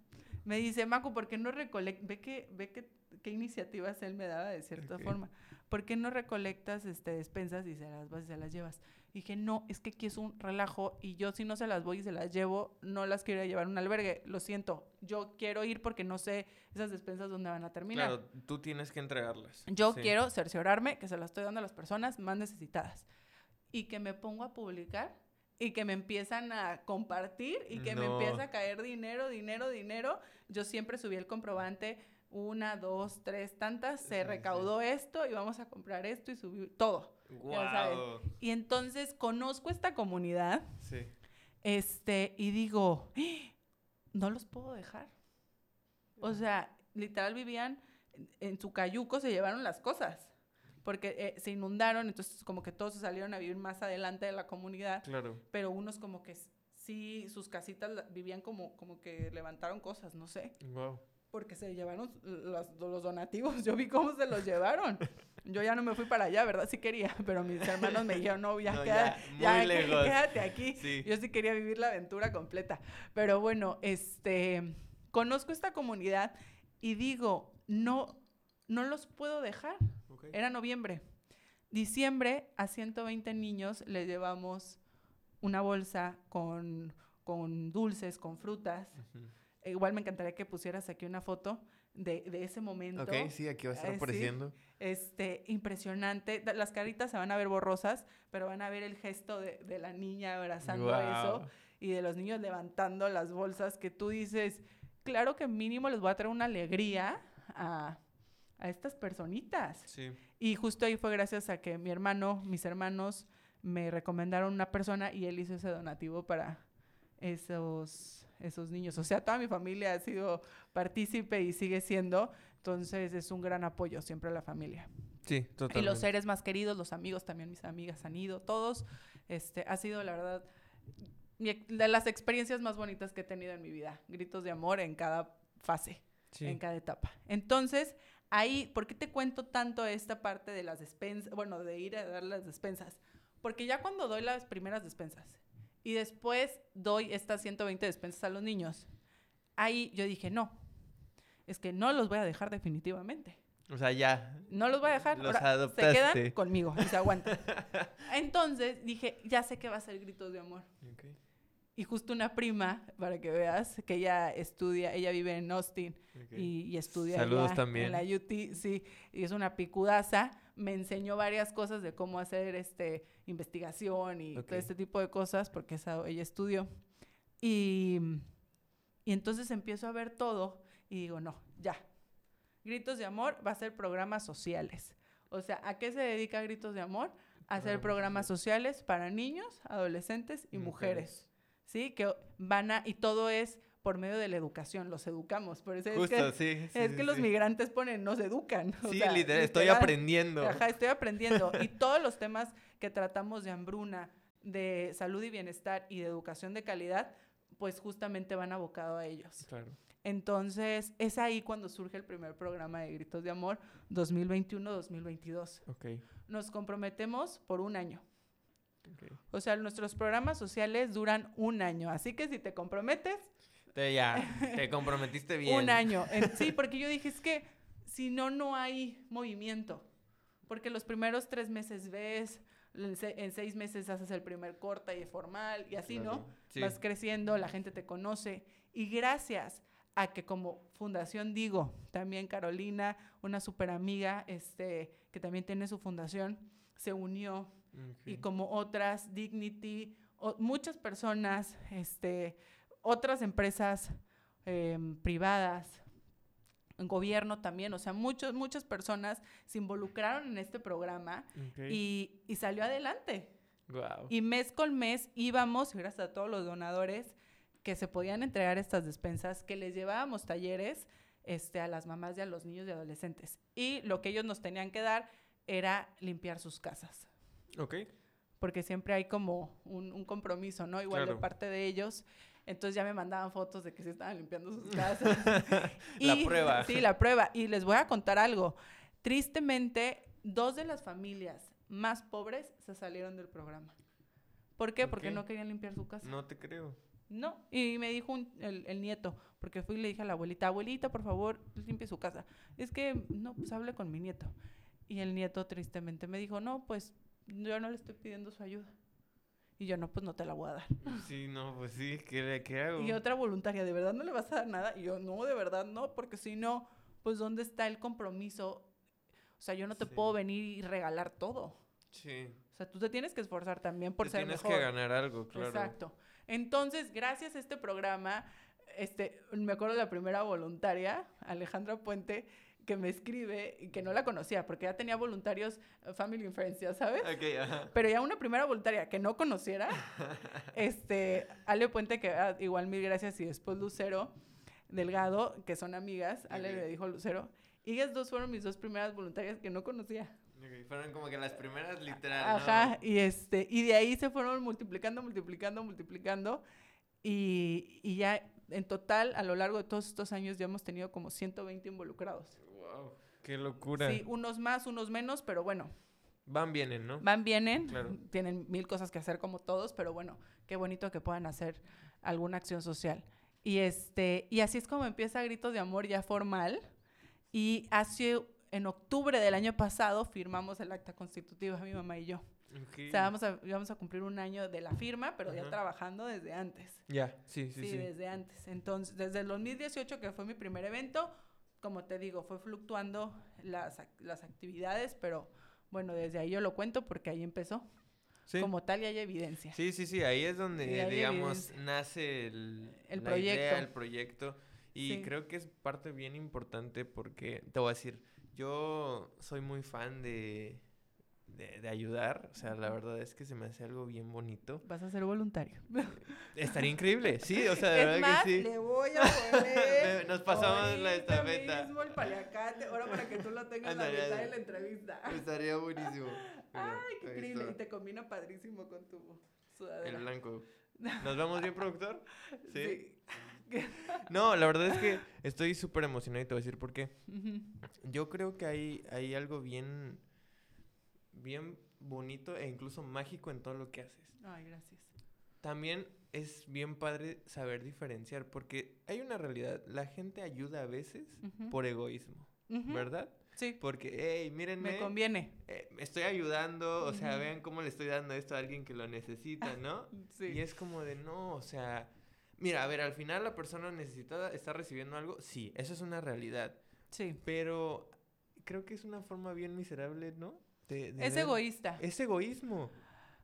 me dice, Macu, ¿por qué no recolectas? Ve que, ve que, qué iniciativas él me daba de cierta okay. forma. ¿Por qué no recolectas este, despensas y se las vas y se las llevas? Dije, no, es que aquí es un relajo y yo si no se las voy y se las llevo, no las quiero llevar a un albergue. Lo siento, yo quiero ir porque no sé esas despensas dónde van a terminar. Claro, tú tienes que entregarlas. Yo sí. quiero cerciorarme que se las estoy dando a las personas más necesitadas. Y que me pongo a publicar y que me empiezan a compartir y que no. me empieza a caer dinero, dinero, dinero. Yo siempre subí el comprobante una, dos, tres, tantas, se Sí, recaudó esto y vamos a comprar esto y subí todo. Ya sabes. Wow. Y entonces conozco esta comunidad Sí. este, y digo, "¡Ah! no los puedo dejar. O sea, literal vivían en, en su cayuco, se llevaron las cosas. Porque eh, se inundaron, entonces como que todos se salieron a vivir más adelante de la comunidad. Claro. Pero unos como que sí, sus casitas vivían como, como que levantaron cosas, no sé. Wow. Porque se llevaron los, los donativos. Yo vi cómo se los llevaron. Yo ya no me fui para allá, ¿verdad? Sí quería, pero mis hermanos me dijeron, no, ya, No, queda- ya, lejos. quédate aquí. Sí. Yo sí quería vivir la aventura completa. Pero bueno, este, conozco esta comunidad y digo, no, no los puedo dejar. Era noviembre. Diciembre, a 120 niños les llevamos una bolsa con, con dulces, con frutas. Igual me encantaría que pusieras aquí una foto de, de ese momento. Ok, sí, aquí va a estar Eh, sí. apareciendo. Este, impresionante. Las caritas se van a ver borrosas, pero van a ver el gesto de, de la niña abrazando eso Guau. y de los niños levantando las bolsas que tú dices, claro que mínimo les voy a traer una alegría a, a estas personitas. Sí. Y justo ahí fue gracias a que mi hermano, mis hermanos, me recomendaron una persona y él hizo ese donativo para esos, esos niños. O sea, toda mi familia ha sido partícipe y sigue siendo. Entonces es un gran apoyo siempre a la familia. Sí, totalmente. Y los seres más queridos, los amigos también, mis amigas han ido, todos. Este, ha sido, la verdad, mi de las experiencias más bonitas que he tenido en mi vida. Gritos de amor en cada fase Sí. en cada etapa. Entonces, ahí, ¿por qué te cuento tanto esta parte de las despensas? Bueno, de ir a dar las despensas. Porque ya cuando doy las primeras despensas y después doy estas 120 despensas a los niños, ahí yo dije, no, es que no los voy a dejar definitivamente. O sea, ya. No los voy a dejar. Los ahora, se adoptaste. quedan conmigo y se aguantan. Entonces dije, ya sé que va a ser gritos de amor. Ok. Y justo una prima, para que veas, que ella estudia, ella vive en Austin ok. y, y estudia Saludos allá también. en la UT, sí, y es una picudaza, me enseñó varias cosas de cómo hacer este investigación y todo este tipo de cosas, porque esa, ella estudió. Y, y entonces empiezo a ver todo y digo, no, ya. Gritos de Amor va a ser programas sociales. O sea, ¿a qué se dedica Gritos de Amor? A hacer Programas sociales para niños, adolescentes y mujeres. ¿Sí? Que van a, y todo es por medio de la educación, los educamos. Por eso es Justo, que, sí. sí, es sí, que los migrantes ponen, nos educan. o Sí, sea, literal, estoy literal. aprendiendo. Ajá, estoy aprendiendo. Y todos los temas que tratamos de hambruna, de salud y bienestar y de educación de calidad, pues justamente van abocado a ellos. Claro. Entonces, es ahí cuando surge el primer programa de Gritos de Amor 2021-2022. Ok. Nos comprometemos por un año. O sea, nuestros programas sociales duran un año, así que si te comprometes... Te, ya, te comprometiste bien. un año. sí, porque yo dije, es que si no, no hay movimiento. Porque los primeros tres meses ves, en seis meses haces el primer corte y formal y así, ¿no? Vas creciendo, la gente te conoce. Y gracias a que como fundación digo, también Carolina, una super amiga, este, que también tiene su fundación, se unió y como otras, Dignity, muchas personas, este, otras empresas em, privadas, gobierno también, o sea, muchos, muchas personas se involucraron en este programa y, y, salió adelante. Y mes con mes íbamos, gracias a todos los donadores, que se podían entregar estas despensas, que les llevábamos talleres este, a las mamás y a los niños y adolescentes. Y lo que ellos nos tenían que dar era limpiar sus casas. Ok. Porque siempre hay como un, compromiso, ¿no? Igual de parte de ellos. Entonces ya me mandaban fotos de que se estaban limpiando sus casas. la prueba. Sí, la prueba. Y les voy a contar algo. Tristemente, dos de las familias más pobres se salieron del programa. ¿Por qué? Porque no querían limpiar su casa. No te creo. No, y me dijo el, el, nieto, porque fui y le dije a la abuelita, abuelita, por favor, limpie su casa. Es que, no, pues hable con mi nieto. Y el nieto tristemente me dijo, no, pues yo no le estoy pidiendo su ayuda. Y yo, no, pues no te la voy a dar. Sí, no, pues sí, ¿qué, qué hago? Y otra voluntaria, ¿de verdad no le vas a dar nada? Y yo, no, de verdad no, porque si no, pues ¿dónde está el compromiso? O sea, yo no te puedo venir y regalar todo. Sí. O sea, tú te tienes que esforzar también por ser mejor. Tienes que ganar algo, claro. Exacto. Entonces, gracias a este programa, este, me acuerdo de la primera voluntaria, Alejandra Puente, que me escribe y que no la conocía, porque ya tenía voluntarios eh, Family and Friends, ya sabes. Pero ya una primera voluntaria que no conociera, este, Ale Puente, que ah, igual mil gracias, y después Lucero Delgado, que son amigas, Ale le dijo Lucero, y ellas dos fueron mis dos primeras voluntarias que no conocía. fueron como que las primeras literal. Ajá, y este, y de ahí se fueron multiplicando, multiplicando, multiplicando, y, y ya en total, a lo largo de todos estos años, ya hemos tenido como 120 involucrados. Qué locura. Sí, unos más, unos menos, pero bueno. Van, vienen, ¿no? Van, vienen. Claro. Tienen mil cosas que hacer como todos, pero bueno, qué bonito que puedan hacer alguna acción social. Y, este, y así es como empieza Gritos de Amor ya formal. Y hace, en octubre del año pasado, firmamos el acta constitutiva, mi mamá y yo. O sea, vamos a, vamos a cumplir un año de la firma, pero ya trabajando desde antes. Ya, sí, sí, sí, sí. desde antes. Entonces, desde el 2018, que fue mi primer evento, como te digo, fue fluctuando las, las actividades, pero bueno, desde ahí yo lo cuento porque ahí empezó. Como tal y hay evidencia. Sí, sí, sí, ahí es donde, digamos, nace el, el proyecto. el proyecto. Y creo que es parte bien importante porque, te voy a decir, yo soy muy fan de, de, ayudar. O sea, la verdad es que se me hace algo bien bonito. Vas a ser voluntario. Estaría increíble, sí, o sea, de verdad que sí. le voy a poner. Nos pasamos la estafeta. mismo el paliacate, ahora para que tú lo tengas en la mitad de la entrevista. Estaría buenísimo. Ay, qué increíble. Y te combina padrísimo con tu sudadera. El blanco. ¿Nos vamos bien, productor? Sí. no, la verdad es que estoy súper emocionado y te voy a decir por qué. Yo creo que hay, hay algo bien bien bonito e incluso mágico en todo lo que haces. Ay, gracias. También es bien padre saber diferenciar, porque hay una realidad, la gente ayuda a veces por egoísmo, ¿verdad? Sí. Porque, hey, mírenme. Me conviene. Eh, estoy ayudando, o sea, vean cómo le estoy dando esto a alguien que lo necesita, ¿no? sí. Y es como de, no, o sea, mira, a ver, al final la persona necesitada está recibiendo algo, sí, eso es una realidad. Sí. Pero creo que es una forma bien miserable, ¿no? Es egoísta. Es egoísmo.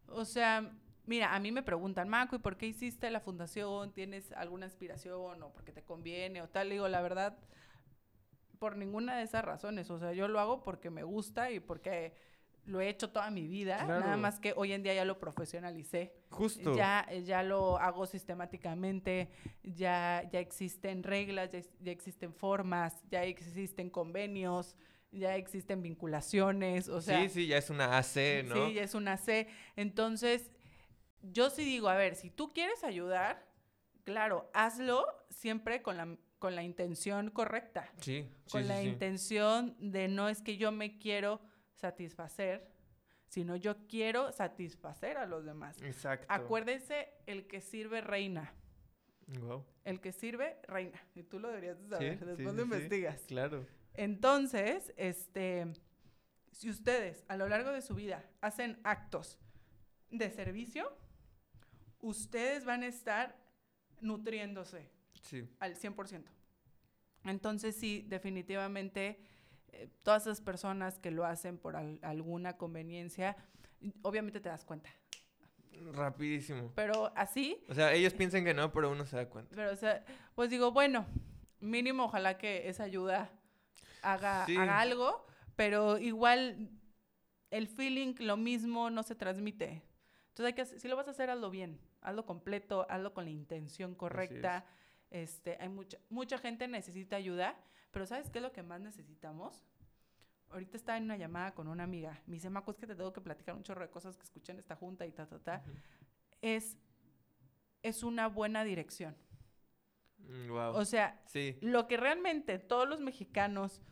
O sea, mira, a mí me preguntan, Maco, ¿y por qué hiciste la fundación? ¿Tienes alguna aspiración o porque te conviene o tal? digo, la verdad, por ninguna de esas razones. O sea, yo lo hago porque me gusta y porque lo he hecho toda mi vida, nada más que hoy en día ya lo profesionalicé. Justo. Ya, ya lo hago sistemáticamente, ya, ya existen reglas, ya, ya existen formas, ya existen convenios, ya existen vinculaciones, o sea... Sí, sí, ya es una AC, ¿no? Sí, ya es una AC. Entonces, yo sí digo, a ver, si tú quieres ayudar, claro, hazlo siempre con la, con la intención correcta. Sí, Con la intención de no es que yo me quiero satisfacer, sino yo quiero satisfacer a los demás. Exacto. Acuérdense, el que sirve reina. Wow. El que sirve reina. Y tú lo deberías de saber, Sí, después sí, lo sí, sí. investigas. Claro. Entonces, este, si ustedes a lo largo de su vida hacen actos de servicio, ustedes van a estar nutriéndose Sí. al 100%. Entonces, sí, definitivamente, eh, todas esas personas que lo hacen por al- alguna conveniencia, obviamente te das cuenta. Rapidísimo. Pero así, O sea, ellos piensan que no, pero uno se da cuenta. pero o sea, pues digo, bueno, mínimo ojalá que esa ayuda haga, Sí. haga algo, pero igual el feeling, lo mismo, no se transmite. Entonces, hay que, si lo vas a hacer, hazlo bien, hazlo completo, hazlo con la intención correcta. Este, hay mucha, mucha gente necesita ayuda, pero ¿sabes qué es lo que más necesitamos? Ahorita estaba en una llamada con una amiga. Me dice, Maco, es que te tengo que platicar un chorro de cosas que escuché en esta junta y ta, ta, ta. Ujú. Es, es una buena dirección. Wow. O sea, sí. lo que realmente todos los mexicanos,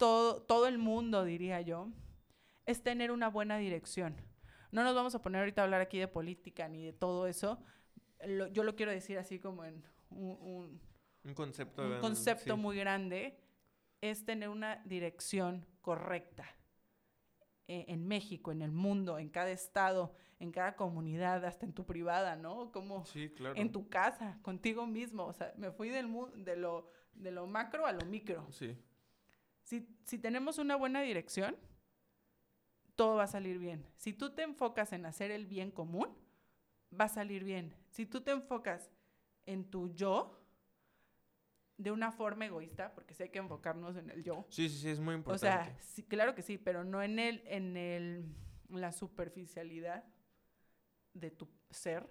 todo, todo el mundo, diría yo, es tener una buena dirección. No nos vamos a poner ahorita a hablar aquí de política ni de todo eso. Lo- yo lo quiero decir así como en un, un- Un concepto. un concepto sí. muy grande, es tener una dirección correcta eh, en México, en el mundo, en cada estado, en cada comunidad, hasta en tu privada, ¿no? Como Sí, claro. en tu casa, contigo mismo. O sea, me fui del mu- de, lo, de lo macro a lo micro. Sí. Si, si tenemos una buena dirección, todo va a salir bien. Si tú te enfocas en hacer el bien común, va a salir bien. Si tú te enfocas en tu yo, de una forma egoísta, porque sí hay que enfocarnos en el yo. Sí, sí, sí, es muy O importante. sea, sí, claro que sí, pero no en el, en el, la superficialidad de tu ser,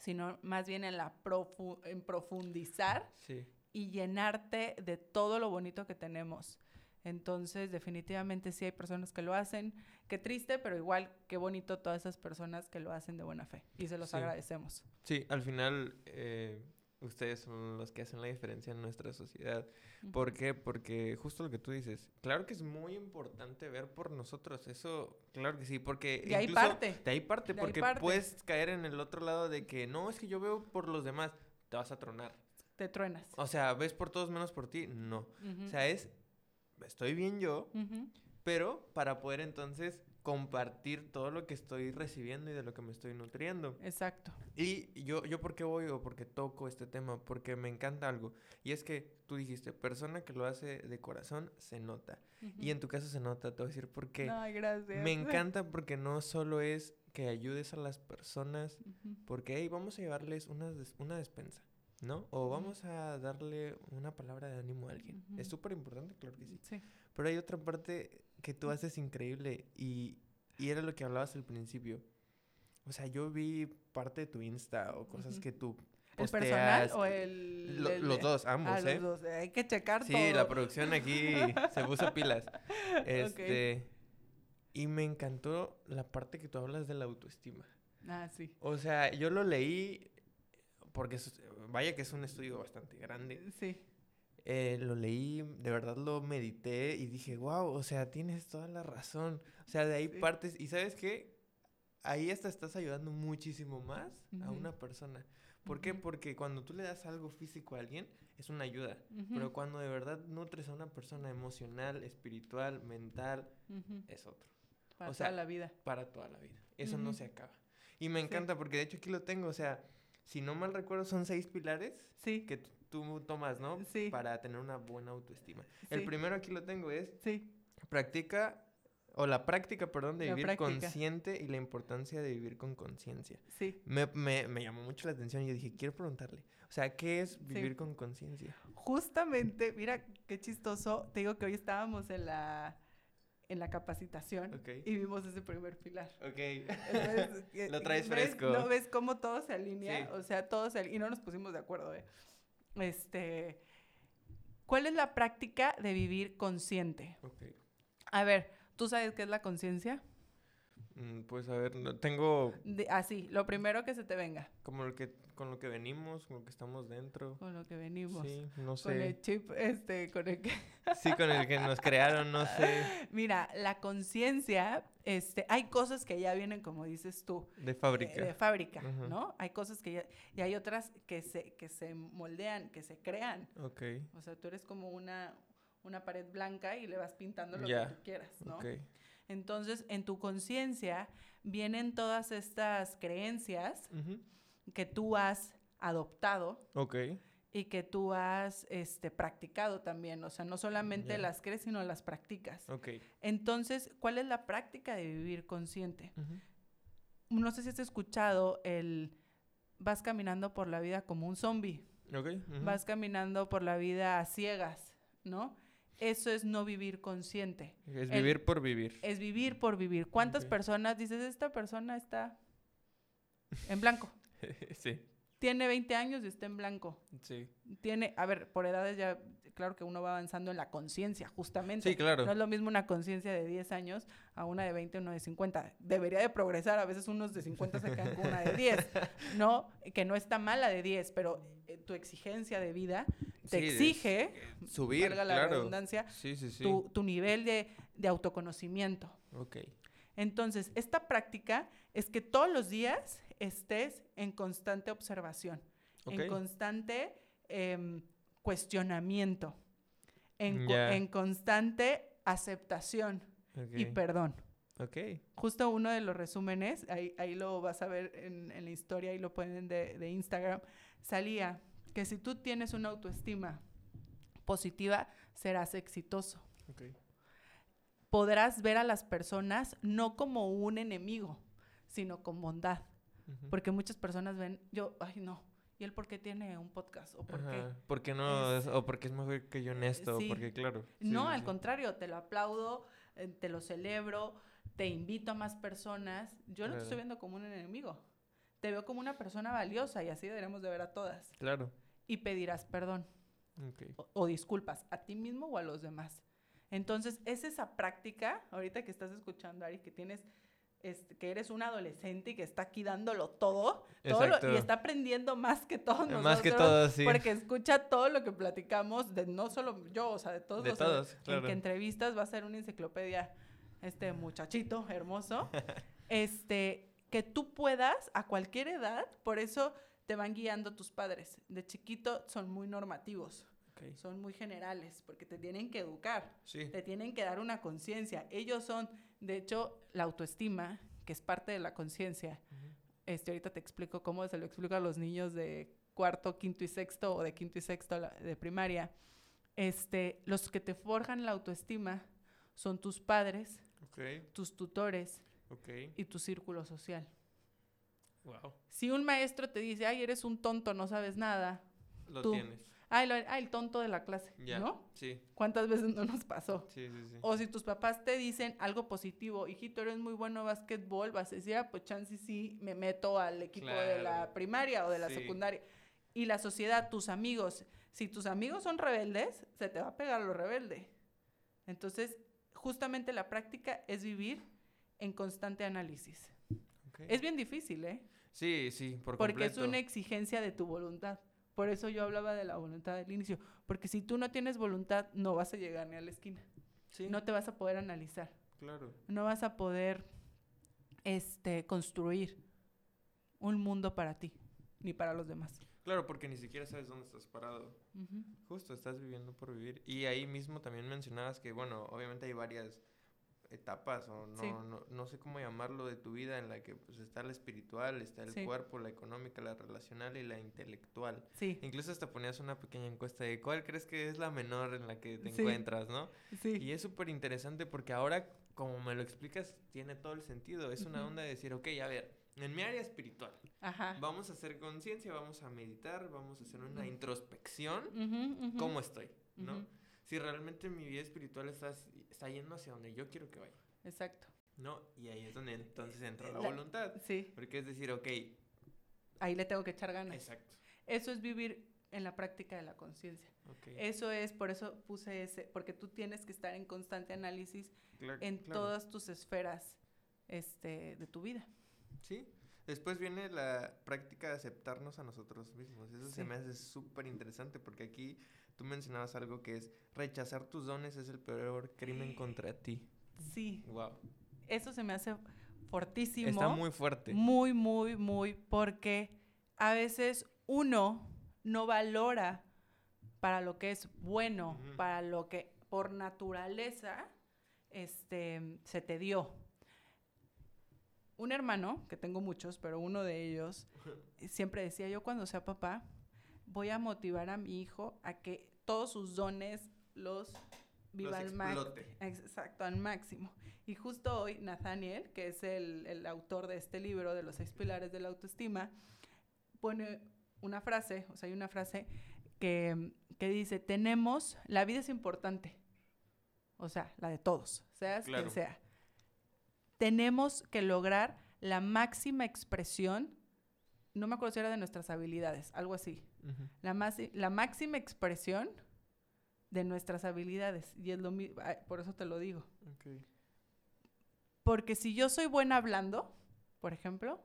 sino más bien en la profu- en profundizar sí. Y llenarte de todo lo bonito que tenemos. Entonces, definitivamente sí hay personas que lo hacen. Qué triste, pero igual qué bonito todas esas personas que lo hacen de buena fe. Y se los Sí. agradecemos. Sí, al final eh, ustedes son los que hacen la diferencia en nuestra sociedad. Ujú. ¿Por qué? Porque justo lo que tú dices, claro que es muy importante ver por nosotros, eso, claro que sí, porque De ahí parte. De ahí parte, De ahí porque parte. puedes caer en el otro lado de que no, es que yo veo por los demás, te vas a tronar. Te truenas. O sea, ves por todos menos por ti, no. O sea, es, estoy bien yo, pero para poder entonces compartir todo lo que estoy recibiendo y de lo que me estoy nutriendo. Exacto. Y yo, yo por qué voy o porque toco este tema, porque me encanta algo. Y es que tú dijiste, persona que lo hace de corazón, se nota. Y en tu caso se nota, te voy a decir por qué. Ay, gracias. Me encanta porque no solo es que ayudes a las personas, porque hey, vamos a llevarles una, des- una despensa, ¿no? O vamos a darle una palabra de ánimo a alguien. Es súper importante, claro que sí. Sí. Pero hay otra parte que tú haces increíble y, y era lo que hablabas al principio. O sea, yo vi parte de tu Insta o cosas que tú ¿El personal posteas, o eh, el...? lo- el los dos, ambos, Ah, ¿eh? los dos. Hay que checar Sí, todo. la producción aquí se puso pilas. Este, Y me encantó la parte que tú hablas de la autoestima. Ah, sí. O sea, yo lo leí porque es- vaya que es un estudio bastante grande. Sí. Eh, lo leí, de verdad lo medité y dije, wow, o sea, tienes toda la razón. O sea, de ahí Sí. partes. ¿Y sabes qué? Ahí hasta estás ayudando muchísimo más a Ujú. una persona. ¿Por qué? Ujú. Porque cuando tú le das algo físico a alguien, es una ayuda. Pero Ujú. cuando de verdad nutres a una persona emocional, espiritual, mental, es otro. Para o sea, toda la vida. Para toda la vida. Eso no se acaba. Y me Sí. encanta porque de hecho aquí lo tengo. O sea, si no mal recuerdo, son seis pilares Sí. que tú tomas, ¿no? Sí. Para tener una buena autoestima. El primero aquí lo tengo es Sí. practica, o la práctica, perdón, de La vivir práctica. consciente y la importancia de vivir con conciencia. Sí. Me, me, me llamó mucho la atención y yo dije, quiero preguntarle. O sea, ¿qué es vivir con conciencia? Justamente, mira qué chistoso. Te digo que hoy estábamos en la, en la capacitación y vimos ese primer pilar. Ok. Entonces, Lo traes ¿ves- fresco. ¿No ves cómo todo se alinea? Sí. O sea, todo se alinea. Y no nos pusimos de acuerdo, ¿eh? Este. ¿Cuál es la práctica de vivir consciente? ok. A ver, ¿tú sabes qué es la conciencia? Mm, Pues a ver, no- tengo De- así, lo primero que se te venga, como lo que con lo que venimos, con lo que estamos dentro. con lo que venimos. Sí, no Con el sé. chip, este, con el que... Sí, con el que nos crearon, no sé, Mira, la conciencia, este, hay cosas que ya vienen, como dices tú, de eh, fábrica. de fábrica. ¿no? Hay cosas que ya, y hay otras que se, que se moldean, que se crean. Ok, O sea, tú eres como una, una pared blanca y le vas pintando lo que tú quieras, ¿no? ok. Entonces, en tu conciencia vienen todas estas creencias que tú has adoptado Ok, y que tú has este, practicado también. O sea, no solamente las crees, sino las practicas. ok. Entonces, ¿cuál es la práctica de vivir consciente? No sé si has escuchado el vas caminando por la vida como un zombie, vas caminando por la vida a ciegas, ¿no? Eso es no vivir consciente. Es el- vivir por vivir. Es vivir por vivir. ¿Cuántas personas dices, esta persona está en blanco? sí, Tiene 20 años y está en blanco. sí. Tiene, a ver, por edades ya, claro que uno va avanzando en la conciencia, justamente. Sí, claro. No es lo mismo una conciencia de 10 años a una de 20 o una de 50. Debería de progresar, a veces unos de 50 se quedan con una de 10, ¿no? Que no está mala de 10, pero eh, tu exigencia de vida te Sí, es- exige, eh, subir, la claro. redundancia, Sí, sí, sí. tu, tu nivel de, de autoconocimiento. Ok. Entonces, esta práctica es que todos los días estés en constante observación, en constante em, cuestionamiento, en, en constante aceptación y perdón. Ok. Justo uno de los resúmenes, ahí, ahí lo vas a ver en, en la historia y lo ponen de, de Instagram, salía que si tú tienes una autoestima positiva, serás exitoso. Podrás ver a las personas no como un enemigo, sino con bondad. Porque muchas personas ven, yo, ay no, ¿y él por qué tiene un podcast? ¿O por qué? Ajá, ¿Por qué no? Es- o porque es mejor que yo en esto, sí. porque claro. sí, No, sí, al contrario, te lo aplaudo, eh, te lo celebro, te invito a más personas. Yo no te estoy Claro. viendo como un enemigo. Te veo como una persona valiosa y así deberíamos de ver a todas. Claro. Y pedirás perdón Ok. o, o disculpas a ti mismo o a los demás. Entonces, es esa práctica, ahorita que estás escuchando, Ari, que tienes, este, que eres un adolescente y que está aquí dándolo todo, todo lo- y está aprendiendo más que todos nosotros. Más que todo, sí. Porque escucha todo lo que platicamos, de no solo yo, o sea, de todos De los todos, en que entrevistas va a ser una enciclopedia este muchachito hermoso. este, que tú puedas a cualquier edad, por eso te van guiando tus padres. De chiquito son muy normativos, Ok. son muy generales, porque te tienen que educar, Sí. te tienen que dar una conciencia. Ellos son, de hecho, la autoestima, que es parte de la conciencia. Ujú. Este, ahorita te explico cómo se lo explico a los niños de cuarto, quinto y sexto o de quinto y sexto de primaria. Este, los que te forjan la autoestima son tus padres, Ok. tus tutores Ok. y tu círculo social. Wow. Si un maestro te dice, ay, eres un tonto, no sabes nada, Lo Tú. tienes. Ay, lo- ay, el tonto de la clase. ¿no? Sí. ¿Cuántas veces no nos pasó? Sí, sí, sí. O si tus papás te dicen algo positivo, hijito, eres muy bueno en básquetbol, vas a decir, ah, pues chance sí me meto al equipo de la primaria o de la Sí. secundaria. Y la sociedad, tus amigos, si tus amigos son rebeldes, se te va a pegar lo rebelde. Entonces, justamente la práctica es vivir en constante análisis. Ok. Es bien difícil, ¿eh? Sí, sí, por Porque es una exigencia de tu voluntad. Por eso yo hablaba de la voluntad del inicio. Porque si tú no tienes voluntad, no vas a llegar ni a la esquina. Sí, No te vas a poder analizar. claro. no vas a poder este, construir un mundo para ti, ni para los demás. Claro, porque ni siquiera sabes dónde estás parado. Justo, estás viviendo por vivir. Y ahí mismo también mencionabas que, bueno, obviamente hay varias etapas, o no, Sí. no, no sé cómo llamarlo, de tu vida en la que pues está la espiritual, está el Sí. cuerpo, la económica, la relacional y la intelectual. Sí, Incluso hasta ponías una pequeña encuesta de cuál crees que es la menor en la que te Sí. encuentras, ¿no? sí, Y es súper interesante porque ahora, como me lo explicas, tiene todo el sentido. Es una onda de decir, ok, a ver, en mi área espiritual, ajá. vamos a hacer conciencia, vamos a meditar, vamos a hacer una introspección. ¿Cómo estoy? ¿no? Si realmente mi vida espiritual está, está yendo hacia donde yo quiero que vaya, Exacto. ¿no? Y ahí es donde entonces entra la La- voluntad. Sí, Porque es decir, ok, ahí le tengo que echar ganas. exacto. Eso es vivir en la práctica de la conciencia. ok, Eso es, por eso puse ese, porque tú tienes que estar en constante análisis claro, en claro. todas tus esferas este, de tu vida. Sí. Después viene la práctica de aceptarnos a nosotros mismos. Eso se me hace súper interesante porque aquí tú mencionabas algo que es rechazar tus dones es el peor crimen contra ti. Sí, Wow. eso se me hace fortísimo. Está muy fuerte. Muy, muy, muy, porque a veces uno no valora para lo que es bueno, para lo que por naturaleza este, se te dio. Un hermano, que tengo muchos, pero uno de ellos, siempre decía, yo cuando sea papá, voy a motivar a mi hijo a que todos sus dones los viva al máximo. Exacto, al máximo. Y justo hoy, Nathaniel, que es el, el autor de este libro, de los seis pilares de la autoestima, pone una frase, o sea, hay una frase que, que dice, tenemos, la vida es importante, o sea, la de todos, seas Claro. quien sea. Tenemos que lograr la máxima expresión, no me acuerdo si era de nuestras habilidades, algo así, la, más, la máxima expresión de nuestras habilidades. Y es lo mismo, por eso te lo digo. Porque si yo soy buena hablando, por ejemplo,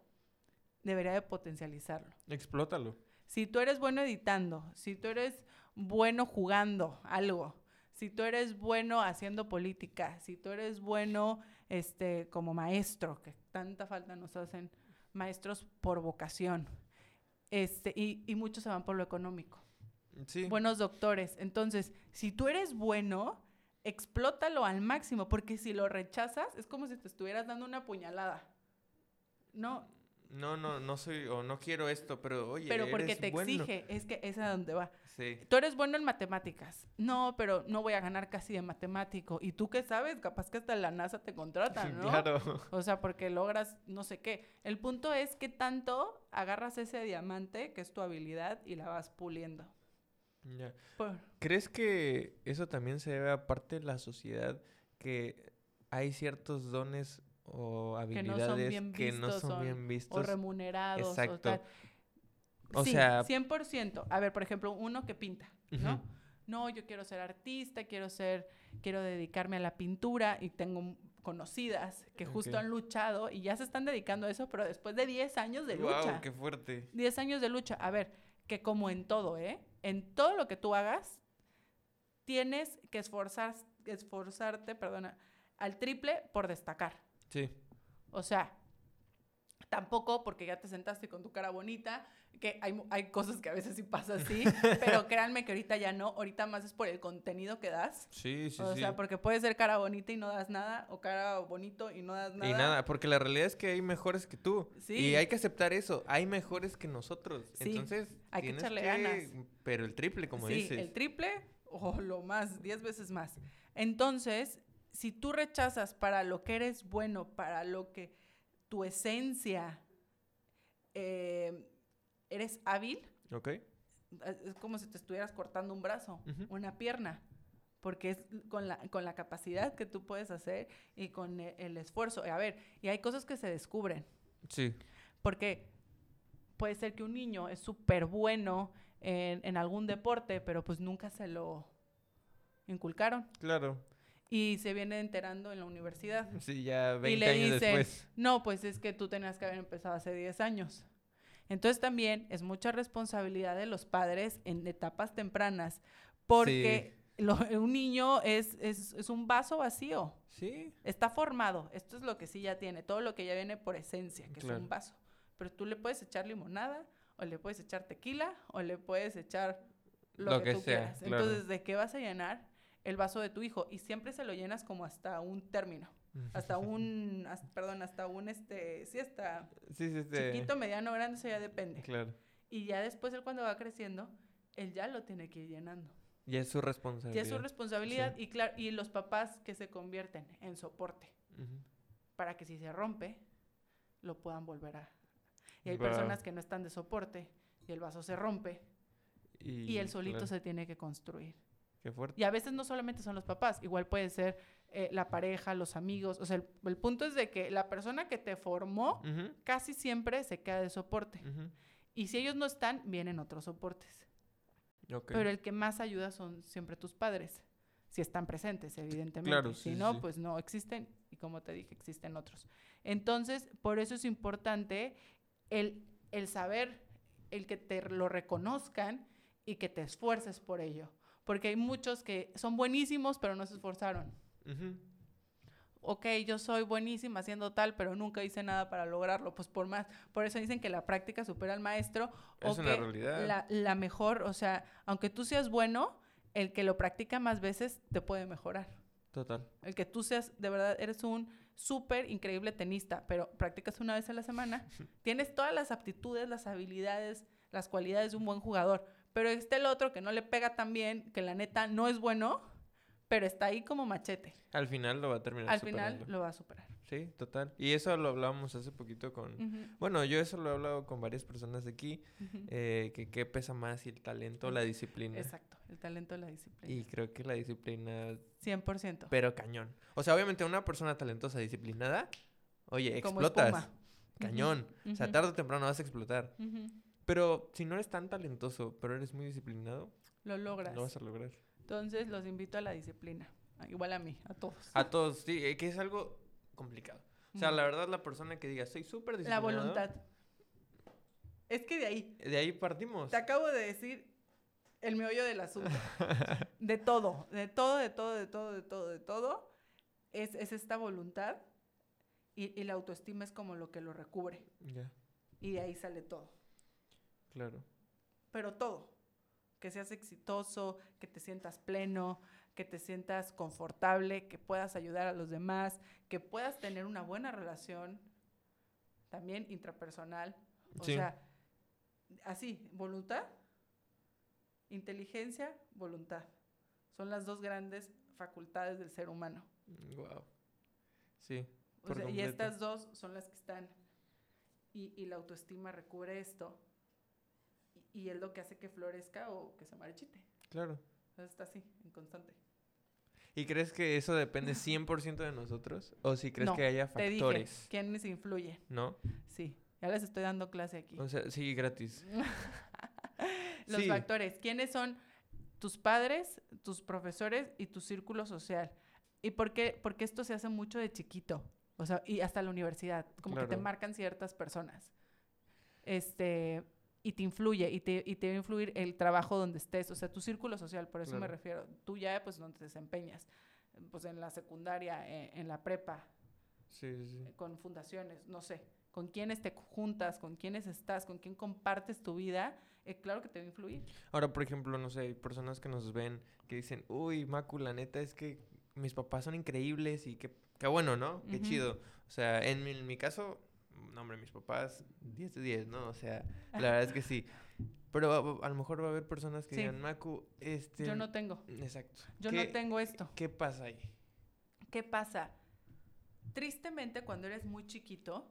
debería de potencializarlo. Explótalo. Si tú eres bueno editando, si tú eres bueno jugando algo, si tú eres bueno haciendo política, si tú eres bueno este, como maestro, que tanta falta nos hacen maestros por vocación, este, y, y muchos se van por lo económico. Sí. Buenos doctores. Entonces, si tú eres bueno, explótalo al máximo, porque si lo rechazas, es como si te estuvieras dando una puñalada. No, No, no, no soy o no quiero esto, pero oye, pero porque eres te bueno. exige, es que es a donde va. Sí. Tú eres bueno en matemáticas. No, pero no voy a ganar casi de matemático. ¿Y tú qué sabes? Capaz que hasta la NASA te contrata, ¿no? Claro. O sea, porque logras no sé qué. El punto es que tanto agarras ese diamante, que es tu habilidad, y la vas puliendo. Ya. Por- ¿Crees que eso también se debe a parte de la sociedad que hay ciertos dones o Que no son habilidades bien que no vistos, son bien o vistos? remunerados. Exacto. O, tal. O sí, sea- 100%. A ver, por ejemplo, uno que pinta, ¿no? No, yo quiero ser artista, quiero ser, quiero dedicarme a la pintura y tengo conocidas que justo han luchado y ya se están dedicando a eso, pero después de 10 años de lucha. qué fuerte. 10 años de lucha. A ver, que como en todo, ¿eh? En todo lo que tú hagas, tienes que esforzar, esforzarte, perdona, al triple por destacar. Sí. O sea, tampoco porque ya te sentaste con tu cara bonita, que hay, hay cosas que a veces sí pasa así, pero créanme que ahorita ya no, ahorita más es por el contenido que das. Sí, sí, o sí. sea, porque puede ser cara bonita y no das nada, o cara bonito y no das nada. Y nada, porque la realidad es que hay mejores que tú. Sí. Y hay que aceptar eso. Hay mejores que nosotros. Sí, Entonces, hay que echarle ganas. Pero el triple, como sí, dices. el triple o lo más, 10 veces más. Entonces, si tú rechazas para lo que eres bueno, para lo que tu esencia eh, eres hábil, ¿Ok? es como si te estuvieras cortando un brazo, una pierna, porque es con la, con la capacidad que tú puedes hacer y con e- el, esfuerzo. A ver, y hay cosas que se descubren, Sí. porque puede ser que un niño es súper bueno en, en algún deporte, pero pues nunca se lo inculcaron Claro. Y se viene enterando en la universidad. Sí, ya y 20 le años dicen, después. no, pues es que tú tenías que haber empezado hace 10 años. Entonces también es mucha responsabilidad de los padres en etapas tempranas, porque lo- un niño es, es, es un vaso vacío, Sí. está formado, esto es lo que sí ya tiene, todo lo que ya viene por esencia, que es un vaso. Pero tú le puedes echar limonada, o le puedes echar tequila, o le puedes echar lo, Lo que, que tú sea, quieras. claro. Entonces, ¿de qué vas a llenar el vaso de tu hijo? Y siempre se lo llenas como hasta un término hasta un, hasta- perdón, hasta un, este, sí, hasta Sí, sí, este... chiquito, mediano, grande, eso ya depende. Claro. Y ya después él cuando va creciendo, él ya lo tiene que ir llenando. Ya es su Ya responsabilidad. es su responsabilidad y claro, y los papás que se convierten en soporte Ujú. para que si se rompe, lo puedan volver a... Y hay Guau. personas que no están de soporte y el vaso se rompe Y, y él solito claro, se tiene que construir. Qué fuerte. Y a veces no solamente son los papás, igual puede ser eh, la pareja, los amigos. O sea, el, el punto es de que la persona que te formó casi siempre se queda de soporte. Y si ellos no están, vienen otros soportes. Pero el que más ayuda son siempre tus padres. Si están presentes, evidentemente. Claro, si sí, no, sí. pues no existen. Y como te dije, existen otros. Entonces, por eso es importante el, el saber, el que te lo reconozcan y que te esfuerces por ello. Porque hay muchos que son buenísimos, pero no se esforzaron. Ujú. Ok, yo soy buenísima haciendo tal, pero nunca hice nada para lograrlo. Pues por más, por eso dicen que la práctica supera al maestro. o Es una que realidad. La, la mejor, o sea, aunque tú seas bueno, el que lo practica más veces te puede mejorar. Total. El que tú seas, de verdad, eres un súper increíble tenista, pero practicas una vez a la semana, tienes todas las aptitudes, las habilidades, las cualidades de un buen jugador, pero está el otro que no le pega tan bien, que la neta no es bueno, pero está ahí como machete. Al final lo va a terminar Al final lo va a superar. Sí, total. Y eso lo hablábamos hace poquito con... Bueno, yo eso lo he hablado con varias personas de aquí, eh, que qué pesa más, si el talento o la disciplina. Exacto, el talento de la disciplina. Y creo que la disciplina, 100%. pero cañón. O sea, obviamente una persona talentosa, disciplinada, oye, Como explotas. espuma. Cañón. O sea, tarde o temprano vas a explotar. Pero si no eres tan talentoso, pero eres muy disciplinado, Lo logras. lo vas a lograr. Entonces los invito a la disciplina. Ah, Igual a mí, a todos. A todos, sí, eh, que es algo complicado. O sea, la verdad, la persona que diga, soy súper La disciplinado. voluntad. Es que de ahí, De ahí partimos. te acabo de decir el meollo del asunto. de todo, de todo, de todo, de todo, de todo, de todo. Es, es esta voluntad y, y la autoestima es como lo que lo recubre. Ya, Y de ahí sale todo. Claro. Pero todo. Que seas exitoso, que te sientas pleno, que te sientas confortable, que puedas ayudar a los demás, que puedas tener una buena relación, también intrapersonal. O Sí. sea, así, voluntad, inteligencia, voluntad. Son las dos grandes facultades del ser humano. Wow. Sí. O sea, y estas dos son las que están. Y, y la autoestima recubre esto. Y, es lo que hace que florezca o que se marchite. Claro. Entonces está así, en constante. ¿Y crees que eso depende 100% de nosotros? ¿O si crees No, que haya Te dije, factores? ¿quiénes influyen? ¿No? Sí, ya les estoy dando clase aquí. O sea, sí, gratis. Los sí. factores, ¿quiénes son tus padres, tus profesores y tu círculo social? ¿Y por qué? Porque esto se hace mucho de chiquito, o sea, y hasta la universidad, como que te marcan ciertas personas. Este, y te influye, y te, y te va a influir el trabajo donde estés, o sea, tu círculo social, por eso me Claro. refiero. Tú ya, pues, donde te desempeñas, pues, en la secundaria, eh, en la prepa, Sí, sí, con fundaciones, no sé, con quiénes te juntas, con quiénes estás, con quién compartes tu vida, eh, claro que te va a influir. Ahora, por ejemplo, no sé, hay personas que nos ven que dicen, uy, Macu, la neta es que mis papás son increíbles y que, qué bueno, ¿no? Qué Ujú. chido. O sea, en mi, en mi caso, no, hombre, mis papás, 10 de 10, ¿no? O sea, la verdad es que sí. Pero a, a lo mejor va a haber personas que Sí. digan, Macu, este... Yo no tengo, Exacto. yo ¿Qué- no tengo esto. ¿Qué pasa ahí? ¿Qué pasa? Tristemente, cuando eres muy chiquito,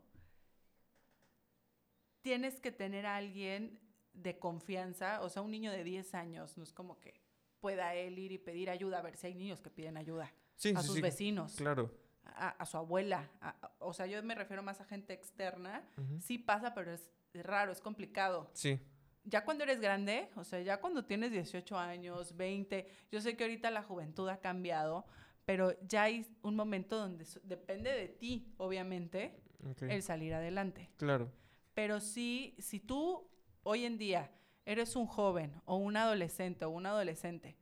tienes que tener a alguien de confianza, o sea, un niño de 10 años, no es como que pueda él ir y pedir ayuda, a ver si hay niños que piden ayuda, Sí, a sí, sus vecinos, Claro. A, a su abuela, a- o sea, yo me refiero más a gente externa, sí pasa, pero es raro, es complicado. Sí, ya cuando eres grande, o sea, ya cuando tienes 18 años, 20, yo sé que ahorita la juventud ha cambiado, pero ya hay un momento donde so- depende de ti, obviamente, el salir adelante. Claro. Pero sí, si tú hoy en día eres un joven o un adolescente o un adolescente,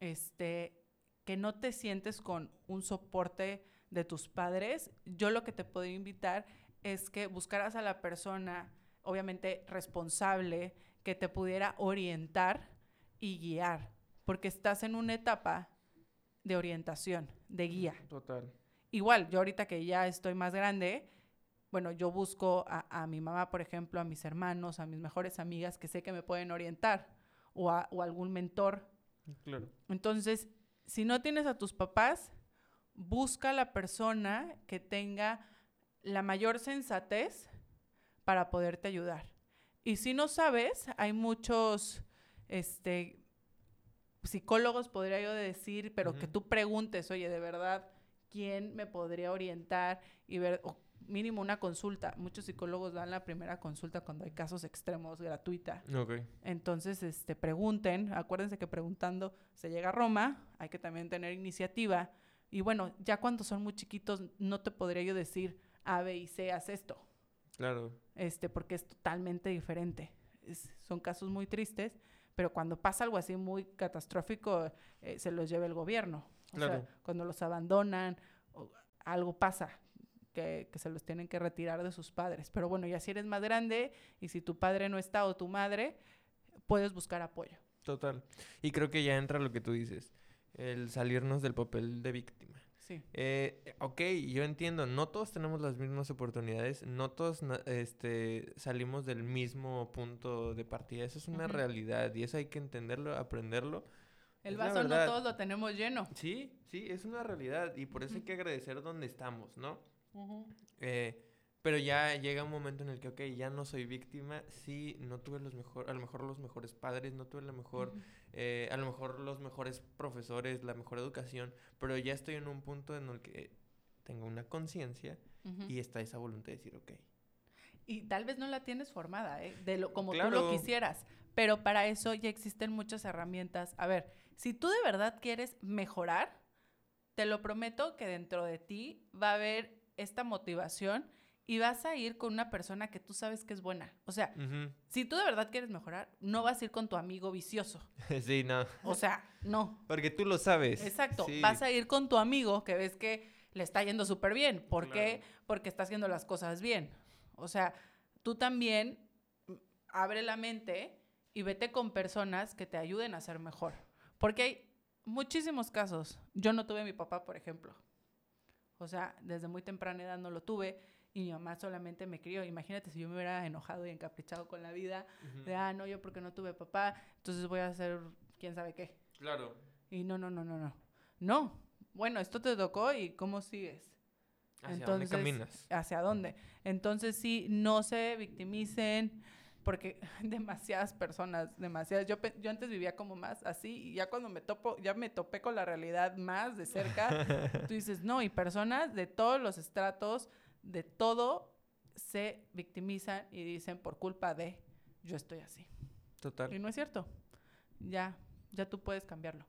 este, que no te sientes con un soporte de tus padres, yo lo que te puedo invitar es que buscaras a la persona, obviamente responsable, que te pudiera orientar y guiar, porque estás en una etapa de orientación, de guía. Total. Igual, yo ahorita que ya estoy más grande, bueno, yo busco a, a mi mamá, por ejemplo, a mis hermanos, a mis mejores amigas que sé que me pueden orientar o a o algún mentor. Claro. Entonces, si no tienes a tus papás, busca la persona que tenga la mayor sensatez para poderte ayudar. Y si no sabes, hay muchos este, psicólogos, podría yo decir, pero que tú preguntes, oye, de verdad, ¿quién me podría orientar y ver, o mínimo una consulta? Muchos psicólogos dan la primera consulta cuando hay casos extremos, gratuita. Ok. Entonces, este, pregunten, acuérdense que preguntando se llega a Roma, hay que también tener iniciativa. Y bueno, ya cuando son muy chiquitos, no te podría yo decir, A, B y C, haz esto. Claro. Este, porque es totalmente diferente. Es- son casos muy tristes, pero cuando pasa algo así muy catastrófico, eh, se los lleva el gobierno. O Claro. sea, cuando los abandonan, o algo pasa. Que, que se los tienen que retirar de sus padres. Pero bueno, ya si eres más grande y si tu padre no está o tu madre, puedes buscar apoyo. Total. Y creo que ya entra lo que tú dices, el salirnos del papel de víctima. Sí. Eh, ok, yo entiendo, no todos tenemos las mismas oportunidades, no todos este, salimos del mismo punto de partida, eso es una Ujú. realidad y eso hay que entenderlo, aprenderlo. El vaso no todos lo tenemos lleno. Sí, sí, es una realidad y por eso hay que agradecer donde estamos, ¿no? Eh, pero ya llega un momento en el que, ok, ya no soy víctima, sí, no tuve los mejor, a lo mejor los mejores padres, no tuve la mejor, eh, a lo mejor los mejores profesores, la mejor educación, pero ya estoy en un punto en el que tengo una conciencia y está esa voluntad de decir, ok, Y tal vez no la tienes formada, ¿eh? De lo, como tú Claro. lo quisieras. Pero para eso ya existen muchas herramientas. A ver, si tú de verdad quieres mejorar, te lo prometo que dentro de ti va a haber esta motivación y vas a ir con una persona que tú sabes que es buena. O sea, si tú de verdad quieres mejorar, no vas a ir con tu amigo vicioso. sí, no, O sea, no. porque tú lo sabes. Exacto. sí, Vas a ir con tu amigo que ves que le está yendo súper bien. ¿Por qué? Porque está haciendo las cosas bien. O sea, tú también mm, abre la mente y vete con personas que te ayuden a ser mejor. Porque hay muchísimos casos. Yo no tuve a mi papá, por ejemplo. O sea, desde muy temprana edad no lo tuve y mi mamá solamente me crió. Imagínate si yo me hubiera enojado y encaprichado con la vida ujú, de, ah, no, yo porque no tuve papá, entonces voy a hacer quién sabe qué. Claro, Y no, no, no, no, no. No. Bueno, esto te tocó y cómo sigues. ¿hacia dónde caminas? ¿Hacia dónde? Entonces sí, no se victimicen porque demasiadas personas, demasiadas. Yo, yo antes vivía como más así y ya cuando me topo, ya me topé con la realidad más de cerca, tú dices, no, y personas de todos los estratos, de todo, se victimizan y dicen por culpa de yo estoy así. Y Total. no es cierto. Ya, ya tú puedes cambiarlo.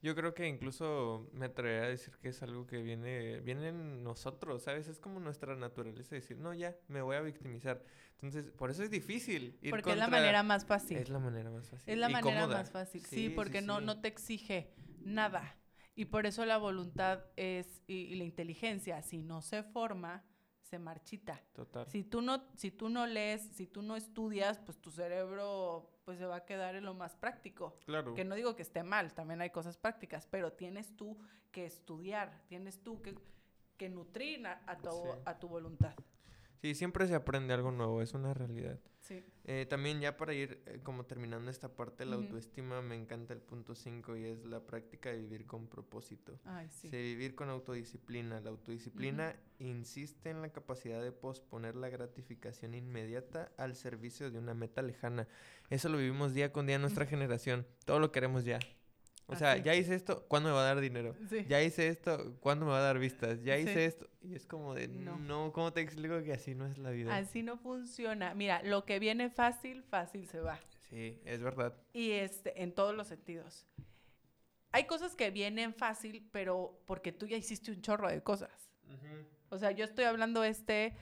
Yo creo que incluso me atrevería a decir que es algo que viene, viene en nosotros, ¿sabes? Es como nuestra naturaleza decir, no, ya, me voy a victimizar. Entonces, por eso es difícil ir Porque es la contra- manera más fácil. Es la manera más fácil. Es la y manera cómoda. más fácil. Sí, Sí, sí, porque No, sí. no te exige nada. Y por eso la voluntad es, y, y la inteligencia, si no se forma, se marchita. Total. Si tú, no, si tú no lees, si tú no estudias, pues tu cerebro pues se va a quedar en lo más práctico. Claro. Que no digo que esté mal, también hay cosas prácticas, pero tienes tú que estudiar, tienes tú que, que nutrir a, a tu, Sí. a tu voluntad. Sí, siempre se aprende algo nuevo, es una realidad. Sí. Eh, también ya para ir eh, como terminando esta parte de la autoestima, me encanta el punto 5 y es la práctica de vivir con propósito. Ay, sí. Sí, vivir con autodisciplina. La autodisciplina insiste en la capacidad de posponer la gratificación inmediata al servicio de una meta lejana. Eso lo vivimos día con día en nuestra generación. Todo lo queremos ya. O sea, Así. ya hice esto, ¿cuándo me va a dar dinero? Sí. Ya hice esto, ¿cuándo me va a dar vistas? Ya Sí. hice esto. Y es como de, no, No. ¿cómo te explico que así no es la vida? Así no funciona. Mira, lo que viene fácil, fácil se va. Sí, es verdad. Y este, en todos los sentidos. Hay cosas que vienen fácil, pero porque tú ya hiciste un chorro de cosas. O sea, yo estoy hablando este,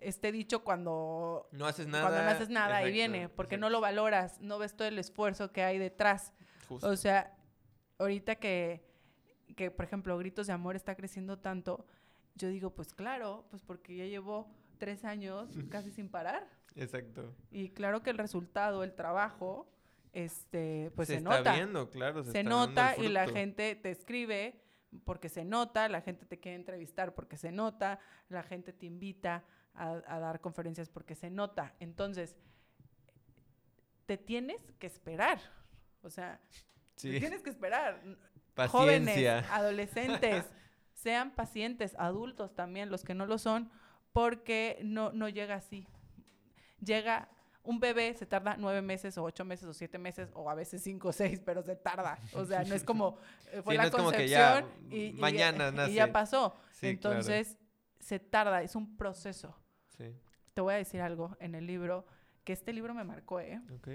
este dicho cuando, No haces nada. cuando no haces nada y viene, porque no lo valoras, no ves todo el esfuerzo que hay detrás. justo. O sea, ahorita que, que, por ejemplo, Gritos de Amor está creciendo tanto, yo digo, pues claro, pues porque ya llevo tres años casi sin parar. Exacto. Y claro que el resultado, el trabajo, este, pues se, está nota. viendo, claro. Se, se está nota y la gente te escribe porque se nota, la gente te quiere entrevistar porque se nota, la gente te invita a, a dar conferencias porque se nota. Entonces, te tienes que esperar. O sea, Sí. tienes que esperar. Paciencia. Jóvenes, adolescentes, sean pacientes, adultos también, los que no lo son, porque no, no llega así. Llega un bebé, se tarda nueve meses o ocho meses o siete meses o a veces cinco o seis, pero se tarda. O sea, no es como eh, fue Sí, no la es como que concepción ya, y, mañana y nace. ya pasó. Sí, claro. Entonces, se tarda, es un proceso. Sí, Te voy a decir algo en el libro, que este libro me marcó, ¿eh? ok.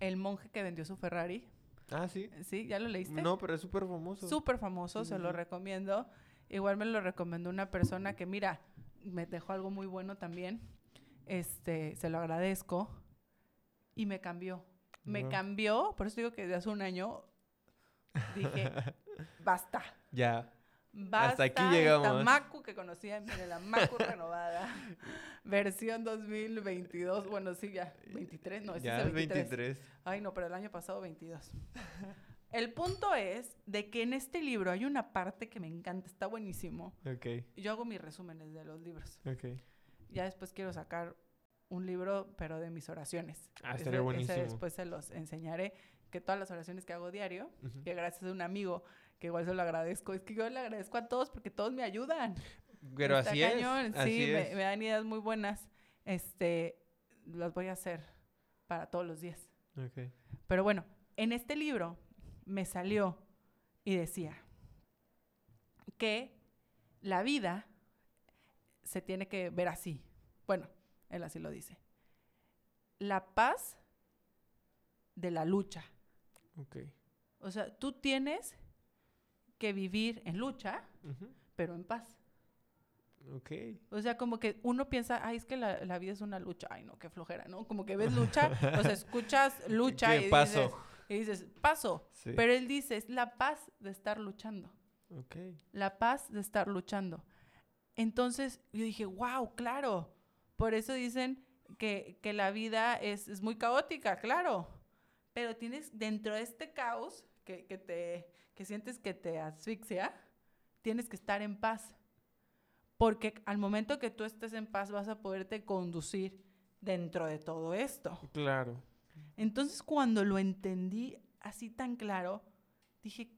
El monje que vendió su Ferrari. Ah, sí. ¿Sí? ¿Ya lo leíste? No, pero es súper famoso. súper famoso, Sí, se sí, lo recomiendo. Igual me lo recomendó una persona que, mira, me dejó algo muy bueno también. Este, se lo agradezco. Y me cambió. Me cambió, por eso digo que desde hace un año dije, basta. Ya. Basta aquí esta llegamos. Macu que conocía, mire, la Macu renovada. Versión 2022. Bueno, sí, ya. 23, no, ese ya es es el 23. 23. Ay, no, pero el año pasado 22. El punto es de que en este libro hay una parte que me encanta, está buenísimo. Ok, Yo hago mis resúmenes de los libros. ok. Ya después quiero sacar un libro, pero de mis oraciones. Ah, Ese- estaría ese buenísimo. después se los enseñaré, que todas las oraciones que hago diario, Ujú. que gracias a un amigo, que igual se lo agradezco, es que yo le agradezco a todos porque todos me ayudan. Pero Está así cañón, es. Así sí, me, es. me dan ideas muy buenas. Este, las voy a hacer para todos los días. Ok. Pero bueno, en este libro me salió y decía que la vida se tiene que ver así. Bueno, él así lo dice. La paz de la lucha. Ok. O sea, tú tienes que vivir en lucha, Ujú. pero en paz. Ok. O sea, como que uno piensa, ay, es que la, la vida es una lucha. Ay, no, qué flojera, ¿no? Como que ves lucha, o sea, escuchas lucha ¿Qué y paso? dices, y dices, paso. Sí. Pero él dice, es la paz de estar luchando. Ok. La paz de estar luchando. Entonces yo dije, wow, claro. Por eso dicen que, que la vida es, es muy caótica, claro. Pero tienes dentro de este caos que, que te, que sientes que te asfixia, tienes que estar en paz. Porque al momento que tú estés en paz vas a poderte conducir dentro de todo esto. Claro. Entonces cuando lo entendí así tan claro, dije,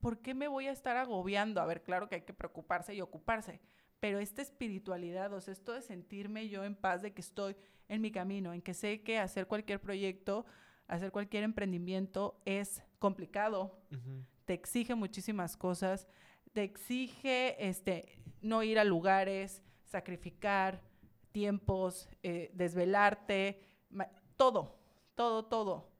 ¿por qué me voy a estar agobiando? A ver, claro que hay que preocuparse y ocuparse, pero esta espiritualidad, o sea, esto de sentirme yo en paz, de que estoy en mi camino, en que sé que hacer cualquier proyecto, hacer cualquier emprendimiento es complicado. Te exige muchísimas cosas, te exige este, no ir a lugares, sacrificar tiempos, eh, desvelarte, todo, todo, todo,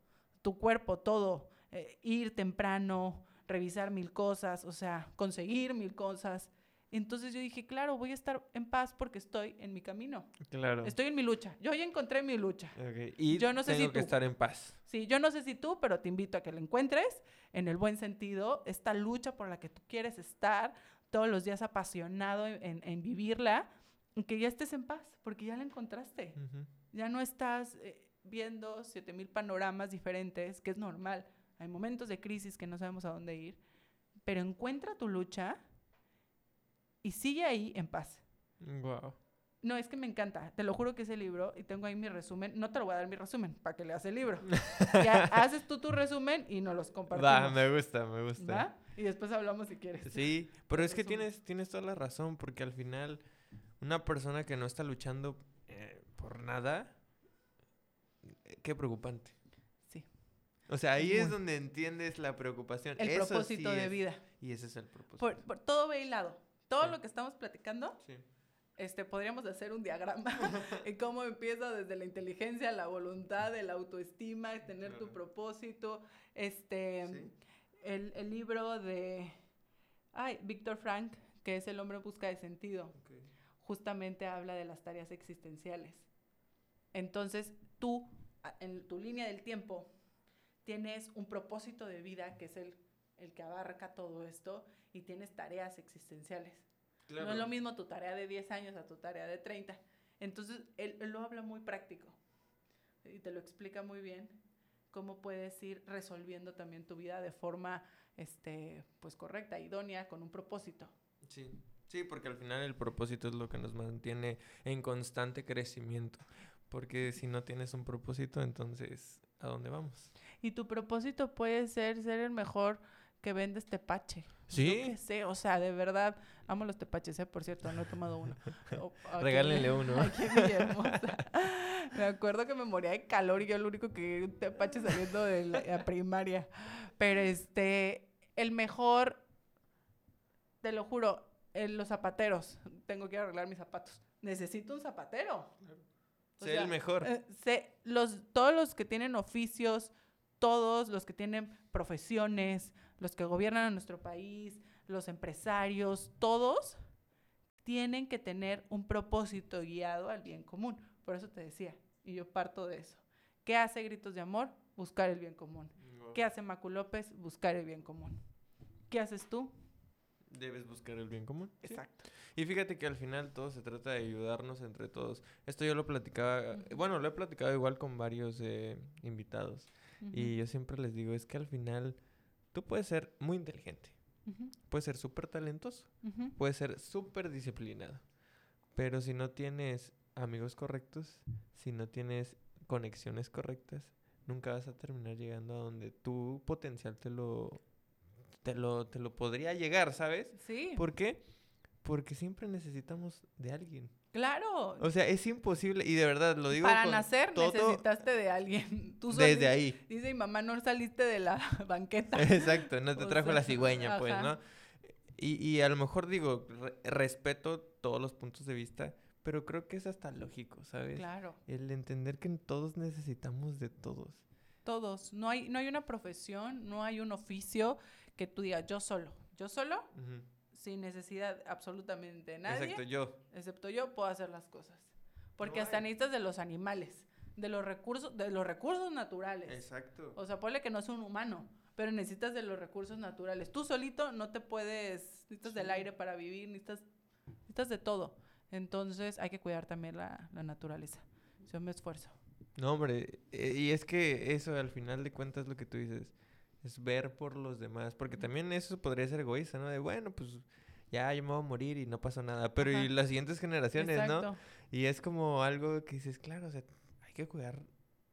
tu cuerpo, todo, eh, ir temprano, revisar mil cosas, o sea, conseguir mil cosas. Entonces yo dije, claro, voy a estar en paz porque estoy en mi camino, Claro. estoy en mi lucha, yo ya encontré mi lucha. Y Yo no sé tengo si que tú. estar en paz. Sí, yo no sé si tú, pero te invito a que la encuentres en el buen sentido, esta lucha por la que tú quieres estar todos los días apasionado en, en- en vivirla, que ya estés en paz, porque ya la encontraste. Ya no estás eh, viendo siete mil panoramas diferentes, que es normal. Hay momentos de crisis que no sabemos a dónde ir, pero encuentra tu lucha y sigue ahí en paz. Wow. No, es que me encanta. Te lo juro que ese libro, y tengo ahí mi resumen. No te lo voy a dar mi resumen para que leas el libro. Ya haces tú tu resumen y nos los compartimos. Va, me gusta, me gusta. ¿Va? Y después hablamos si quieres. Sí, pero es que tienes, tienes toda la razón, porque al final una persona que no está luchando eh, por nada, eh, qué preocupante. Sí. O sea, ahí Muy. es donde entiendes la preocupación. El Eso propósito sí de es- vida. Y ese es el propósito. Por, por todo ve hilado. Todo Sí. lo que estamos platicando, Sí. este, podríamos hacer un diagrama en cómo empieza desde la inteligencia, la voluntad, el autoestima, tener tu propósito. Este, Sí. el, el libro de ay, Víctor Frank, que es El hombre en busca de sentido. Justamente habla de las tareas existenciales. Entonces, tú, en tu línea del tiempo, tienes un propósito de vida que es el, el que abarca todo esto y tienes tareas existenciales. No es lo mismo tu tarea de 10 años a tu tarea de 30. Entonces, él, él lo habla muy práctico y te lo explica muy bien cómo puedes ir resolviendo también tu vida de forma este, pues correcta, idónea, con un propósito. Sí. Sí, porque al final el propósito es lo que nos mantiene en constante crecimiento. Porque si no tienes un propósito, entonces, ¿a dónde vamos? Y tu propósito puede ser ser el mejor que vendes tepache. Sí. Yo qué sé, o sea, de verdad, amo los tepaches, ¿eh? por cierto, no he tomado uno. O- aquí en- Regálenle uno. Aquí. Me acuerdo que me moría de calor y yo lo único que un tepache saliendo de la, la primaria. Pero este, el mejor, te lo juro, en los zapateros. Tengo que arreglar mis zapatos. Necesito un zapatero. O Sé sea, el mejor. eh, sé, los, todos los que tienen oficios, todos los que tienen profesiones, los que gobiernan a nuestro país, los empresarios, todos tienen que tener un propósito guiado al bien común. Por eso te decía, y yo parto de eso. ¿Qué hace Gritos de Amor? Buscar el bien común. ¿Qué hace Macu López? Buscar el bien común. ¿Qué haces tú? Debes buscar el bien común. Exacto. Y fíjate que al final todo se trata de ayudarnos entre todos. Esto yo lo platicaba, bueno, lo he platicado igual con varios eh, invitados. Y yo siempre les digo, es que al final tú puedes ser muy inteligente, puedes ser súper talentoso, puedes ser súper disciplinado. Pero si no tienes amigos correctos, si no tienes conexiones correctas, nunca vas a terminar llegando a donde tu potencial te lo, te lo, te lo podría llegar, ¿sabes? Sí. ¿Por qué? Porque siempre necesitamos de alguien. Claro. O sea, es imposible, y de verdad lo digo. Para nacer necesitaste de alguien. Tú Desde ahí. Dice mi mamá, no saliste de la banqueta. Exacto, no te trajo la cigüeña, pues, ¿no? Y, y, a lo mejor digo, respeto todos los puntos de vista, pero creo que es hasta lógico, ¿sabes? Claro. El entender que todos necesitamos de todos. Todos. No hay, no hay una profesión, no hay un oficio que tú digas, yo solo. Yo solo, sin necesidad absolutamente de nadie. Excepto yo. Excepto yo, puedo hacer las cosas. Porque hasta necesitas de los animales, de los recursos, de los recursos naturales. Exacto. O sea, ponle que no es un humano, pero necesitas de los recursos naturales. Tú solito no te puedes, necesitas del aire para vivir, necesitas, necesitas de todo. Entonces hay que cuidar también la, naturaleza. Yo me esfuerzo. No, hombre, eh, y es que eso al final de cuentas lo que tú dices, es ver por los demás, porque también eso podría ser egoísta, ¿no? De bueno, pues ya yo me voy a morir y no pasó nada, pero y las siguientes generaciones, ¿no? Y es como algo que dices, claro, o sea, hay que cuidar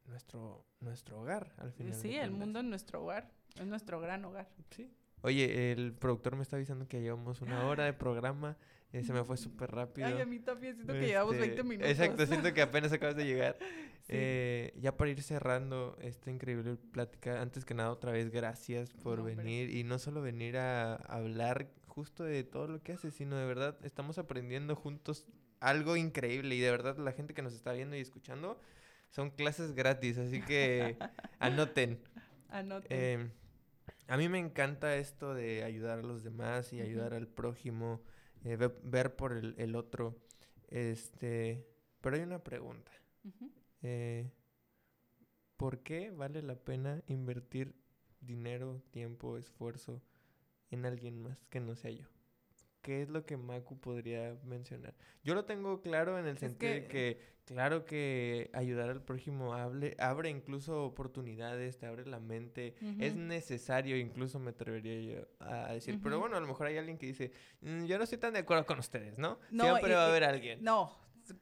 nuestro nuestro hogar al final. Sí, el mundo es nuestro hogar, es nuestro gran hogar. Sí. Oye, el productor me está avisando que llevamos una hora de programa. Eh, se me fue súper rápido. Ay, a mí también siento que llevamos 20 este, minutos. Exacto, siento que apenas acabas de llegar. Eh, ya para ir cerrando esta increíble plática, antes que nada, otra vez, gracias por venir. Y no solo venir a hablar justo de todo lo que haces, sino de verdad estamos aprendiendo juntos algo increíble. Y de verdad, la gente que nos está viendo y escuchando, son clases gratis, así que anoten. Anoten. Eh, a mí me encanta esto de ayudar a los demás y ayudar al prójimo. Eh, ver por el, otro. Este, pero hay una pregunta. Eh, ¿Por qué vale la pena invertir dinero, tiempo, esfuerzo en alguien más que no sea yo? ¿Qué es lo que Maku podría mencionar? Yo lo tengo claro en el sentido de que, claro que ayudar al prójimo hable, abre incluso oportunidades, te abre la mente. Es necesario, incluso me atrevería yo a decir. Pero bueno, a lo mejor hay alguien que dice, mm, yo no estoy tan de acuerdo con ustedes, ¿no? no Siempre va a haber alguien. No,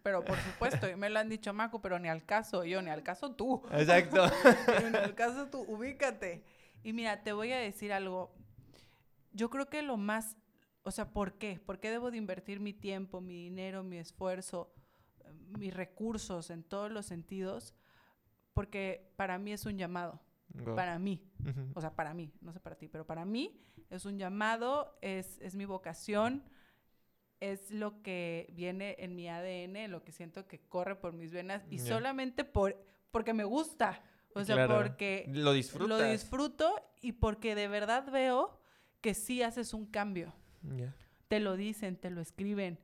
pero por supuesto, y me lo han dicho Macu, pero ni al caso yo, ni al caso tú. Exacto. ni al caso tú, ubícate. Y mira, te voy a decir algo. Yo creo que lo más o sea, ¿por qué? ¿Por qué debo de invertir mi tiempo, mi dinero, mi esfuerzo, mis recursos en todos los sentidos? Porque para mí es un llamado. Para mí. O sea, para mí. No sé para ti, pero para mí es un llamado, es, es mi vocación, es lo que viene en mi ADN, lo que siento que corre por mis venas y solamente por, porque me gusta. O sea, porque lo, lo disfruto y porque de verdad veo que sí haces un cambio. Te lo dicen, te lo escriben.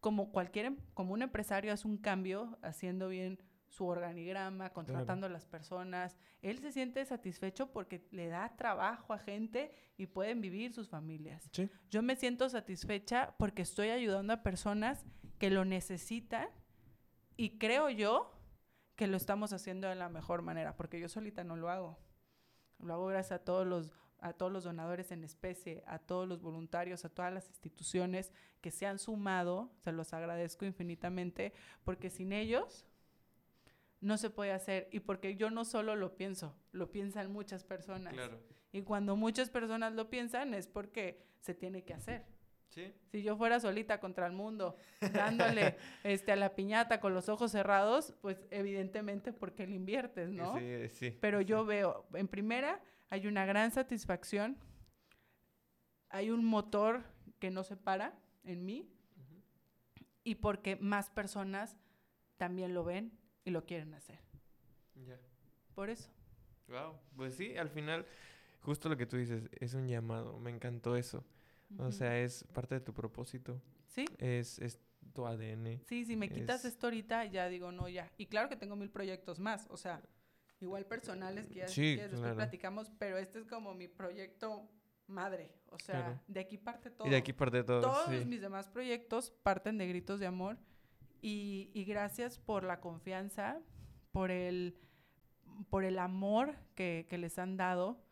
Como cualquier, em, como un empresario hace un cambio haciendo bien su organigrama, contratando a las personas, él se siente satisfecho porque le da trabajo a gente y pueden vivir sus familias. Yo me siento satisfecha porque estoy ayudando a personas que lo necesitan y creo yo que lo estamos haciendo de la mejor manera, porque yo solita no lo hago. Lo hago gracias a todos los a todos los donadores en especie, a todos los voluntarios, a todas las instituciones que se han sumado, se los agradezco infinitamente, porque sin ellos no se puede hacer y porque yo no solo lo pienso, lo piensan muchas personas. Y cuando muchas personas lo piensan es porque se tiene que hacer. Si yo fuera solita contra el mundo, dándole este, a la piñata con los ojos cerrados, pues evidentemente porque le inviertes, ¿no? Sí, sí. Pero yo veo, en primera, hay una gran satisfacción, hay un motor que no se para en mí y porque más personas también lo ven y lo quieren hacer. Ya. Por eso. Wow, pues sí, al final, justo lo que tú dices, es un llamado, me encantó eso. O sea, es parte de tu propósito. Sí. Es, es tu ADN. Sí, si me quitas Es- esto ahorita, ya digo, no, ya. Y claro que tengo mil proyectos más, o sea, igual personales que ya Sí, quieres, después claro. platicamos, pero este es como mi proyecto madre, o sea, Claro. de aquí parte todo. Y de aquí parte todo. Todos sí. mis demás proyectos parten de gritos de amor y, y gracias por la confianza, por el, por el amor que, que les han dado.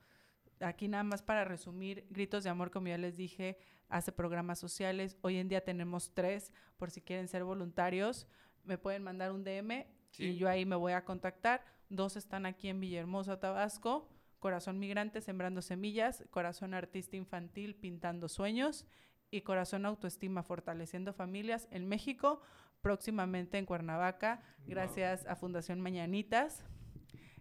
Aquí nada más para resumir, Gritos de Amor, como ya les dije, hace programas sociales. Hoy en día tenemos tres, por si quieren ser voluntarios, me pueden mandar un DM Sí. y yo ahí me voy a contactar. Dos están aquí en Villahermosa, Tabasco. Corazón Migrante, Sembrando Semillas. Corazón Artista Infantil, Pintando Sueños. Y Corazón Autoestima, Fortaleciendo Familias en México. Próximamente en Cuernavaca, gracias a Fundación Mañanitas.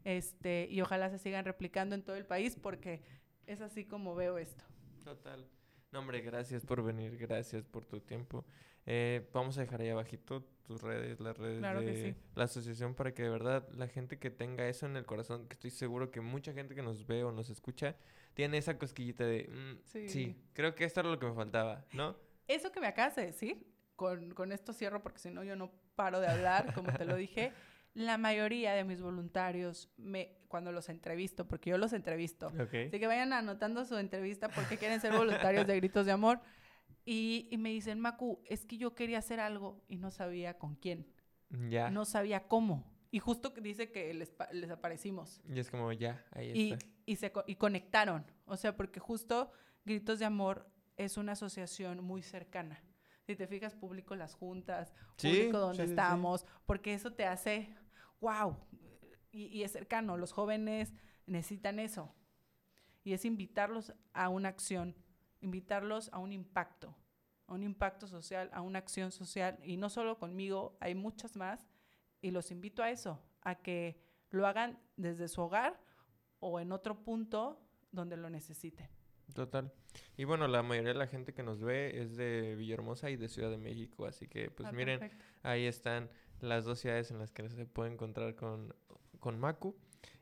Este, y ojalá se sigan replicando en todo el país porque es así como veo esto. Total. No, hombre, gracias por venir, gracias por tu tiempo. Eh, vamos a dejar ahí abajito tus redes, las redes Claro de sí. la asociación para que de verdad la gente que tenga eso en el corazón, que estoy seguro que mucha gente que nos ve o nos escucha tiene esa cosquillita de, mm, sí. Sí. creo que esto era lo que me faltaba, ¿no? Eso que me acabas de decir, con, con esto cierro porque si no yo no paro de hablar, como te lo dije. La mayoría de mis voluntarios, me, cuando los entrevisto, porque yo los entrevisto, Ok. Así que vayan anotando su entrevista porque quieren ser voluntarios de Gritos de Amor. Y, y me dicen, Macu, es que yo quería hacer algo y no sabía con quién, Ya. no sabía cómo. Y justo dice que les, les aparecimos. Y es como, ya, ahí Y, está. y, se, y conectaron. O sea, porque justo Gritos de Amor es una asociación muy cercana. Si te fijas, público las juntas, Sí, público donde sí, sí, sí. estamos, porque eso te hace, wow, y, y es cercano. Los jóvenes necesitan eso. Y es invitarlos a una acción, invitarlos a un impacto, a un impacto social, a una acción social. Y no solo conmigo, hay muchas más. Y los invito a eso, a que lo hagan desde su hogar o en otro punto donde lo necesiten. Total. Y bueno, la mayoría de la gente que nos ve es de Villahermosa y de Ciudad de México, así que pues Ah, miren, perfecto. ahí están las dos ciudades en las que se puede encontrar con, con Macu.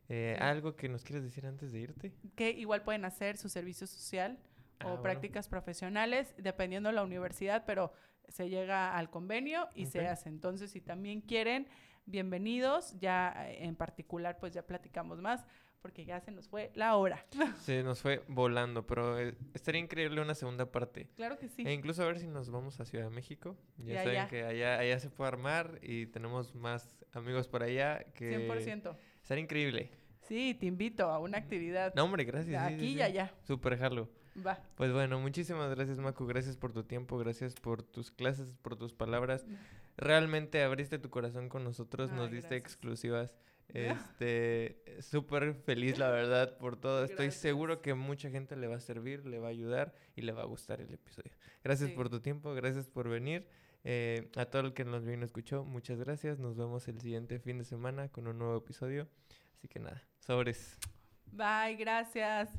Eh. ¿Algo que nos quieres decir antes de irte? que igual pueden hacer su servicio social Ah, o bueno. prácticas profesionales, dependiendo de la universidad, pero se llega al convenio y se hace. Entonces, si también quieren, bienvenidos. Ya eh, en particular, pues ya platicamos más, porque ya se nos fue la hora. Se nos fue volando, pero eh, estaría increíble una segunda parte. claro que sí. E incluso a ver si nos vamos a Ciudad de México. Ya saben que allá, allá se puede armar y tenemos más amigos por allá que... 100%. Estaría increíble. Sí, te invito a una actividad No, hombre, gracias. sí, sí, aquí y allá. Super jalo. Va. Pues bueno, muchísimas gracias, Macu. Gracias por tu tiempo, gracias por tus clases, por tus palabras. Realmente abriste tu corazón con nosotros, nos Ay, diste gracias. exclusivas. Este, súper feliz, la verdad, por todo. Estoy Gracias. seguro que mucha gente le va a servir, le va a ayudar y le va a gustar el episodio. Gracias Sí. por tu tiempo, gracias por venir. Eh, a todo el que nos vino y escuchó, muchas gracias. Nos vemos el siguiente fin de semana con un nuevo episodio. Así que nada, sobres. Bye, gracias.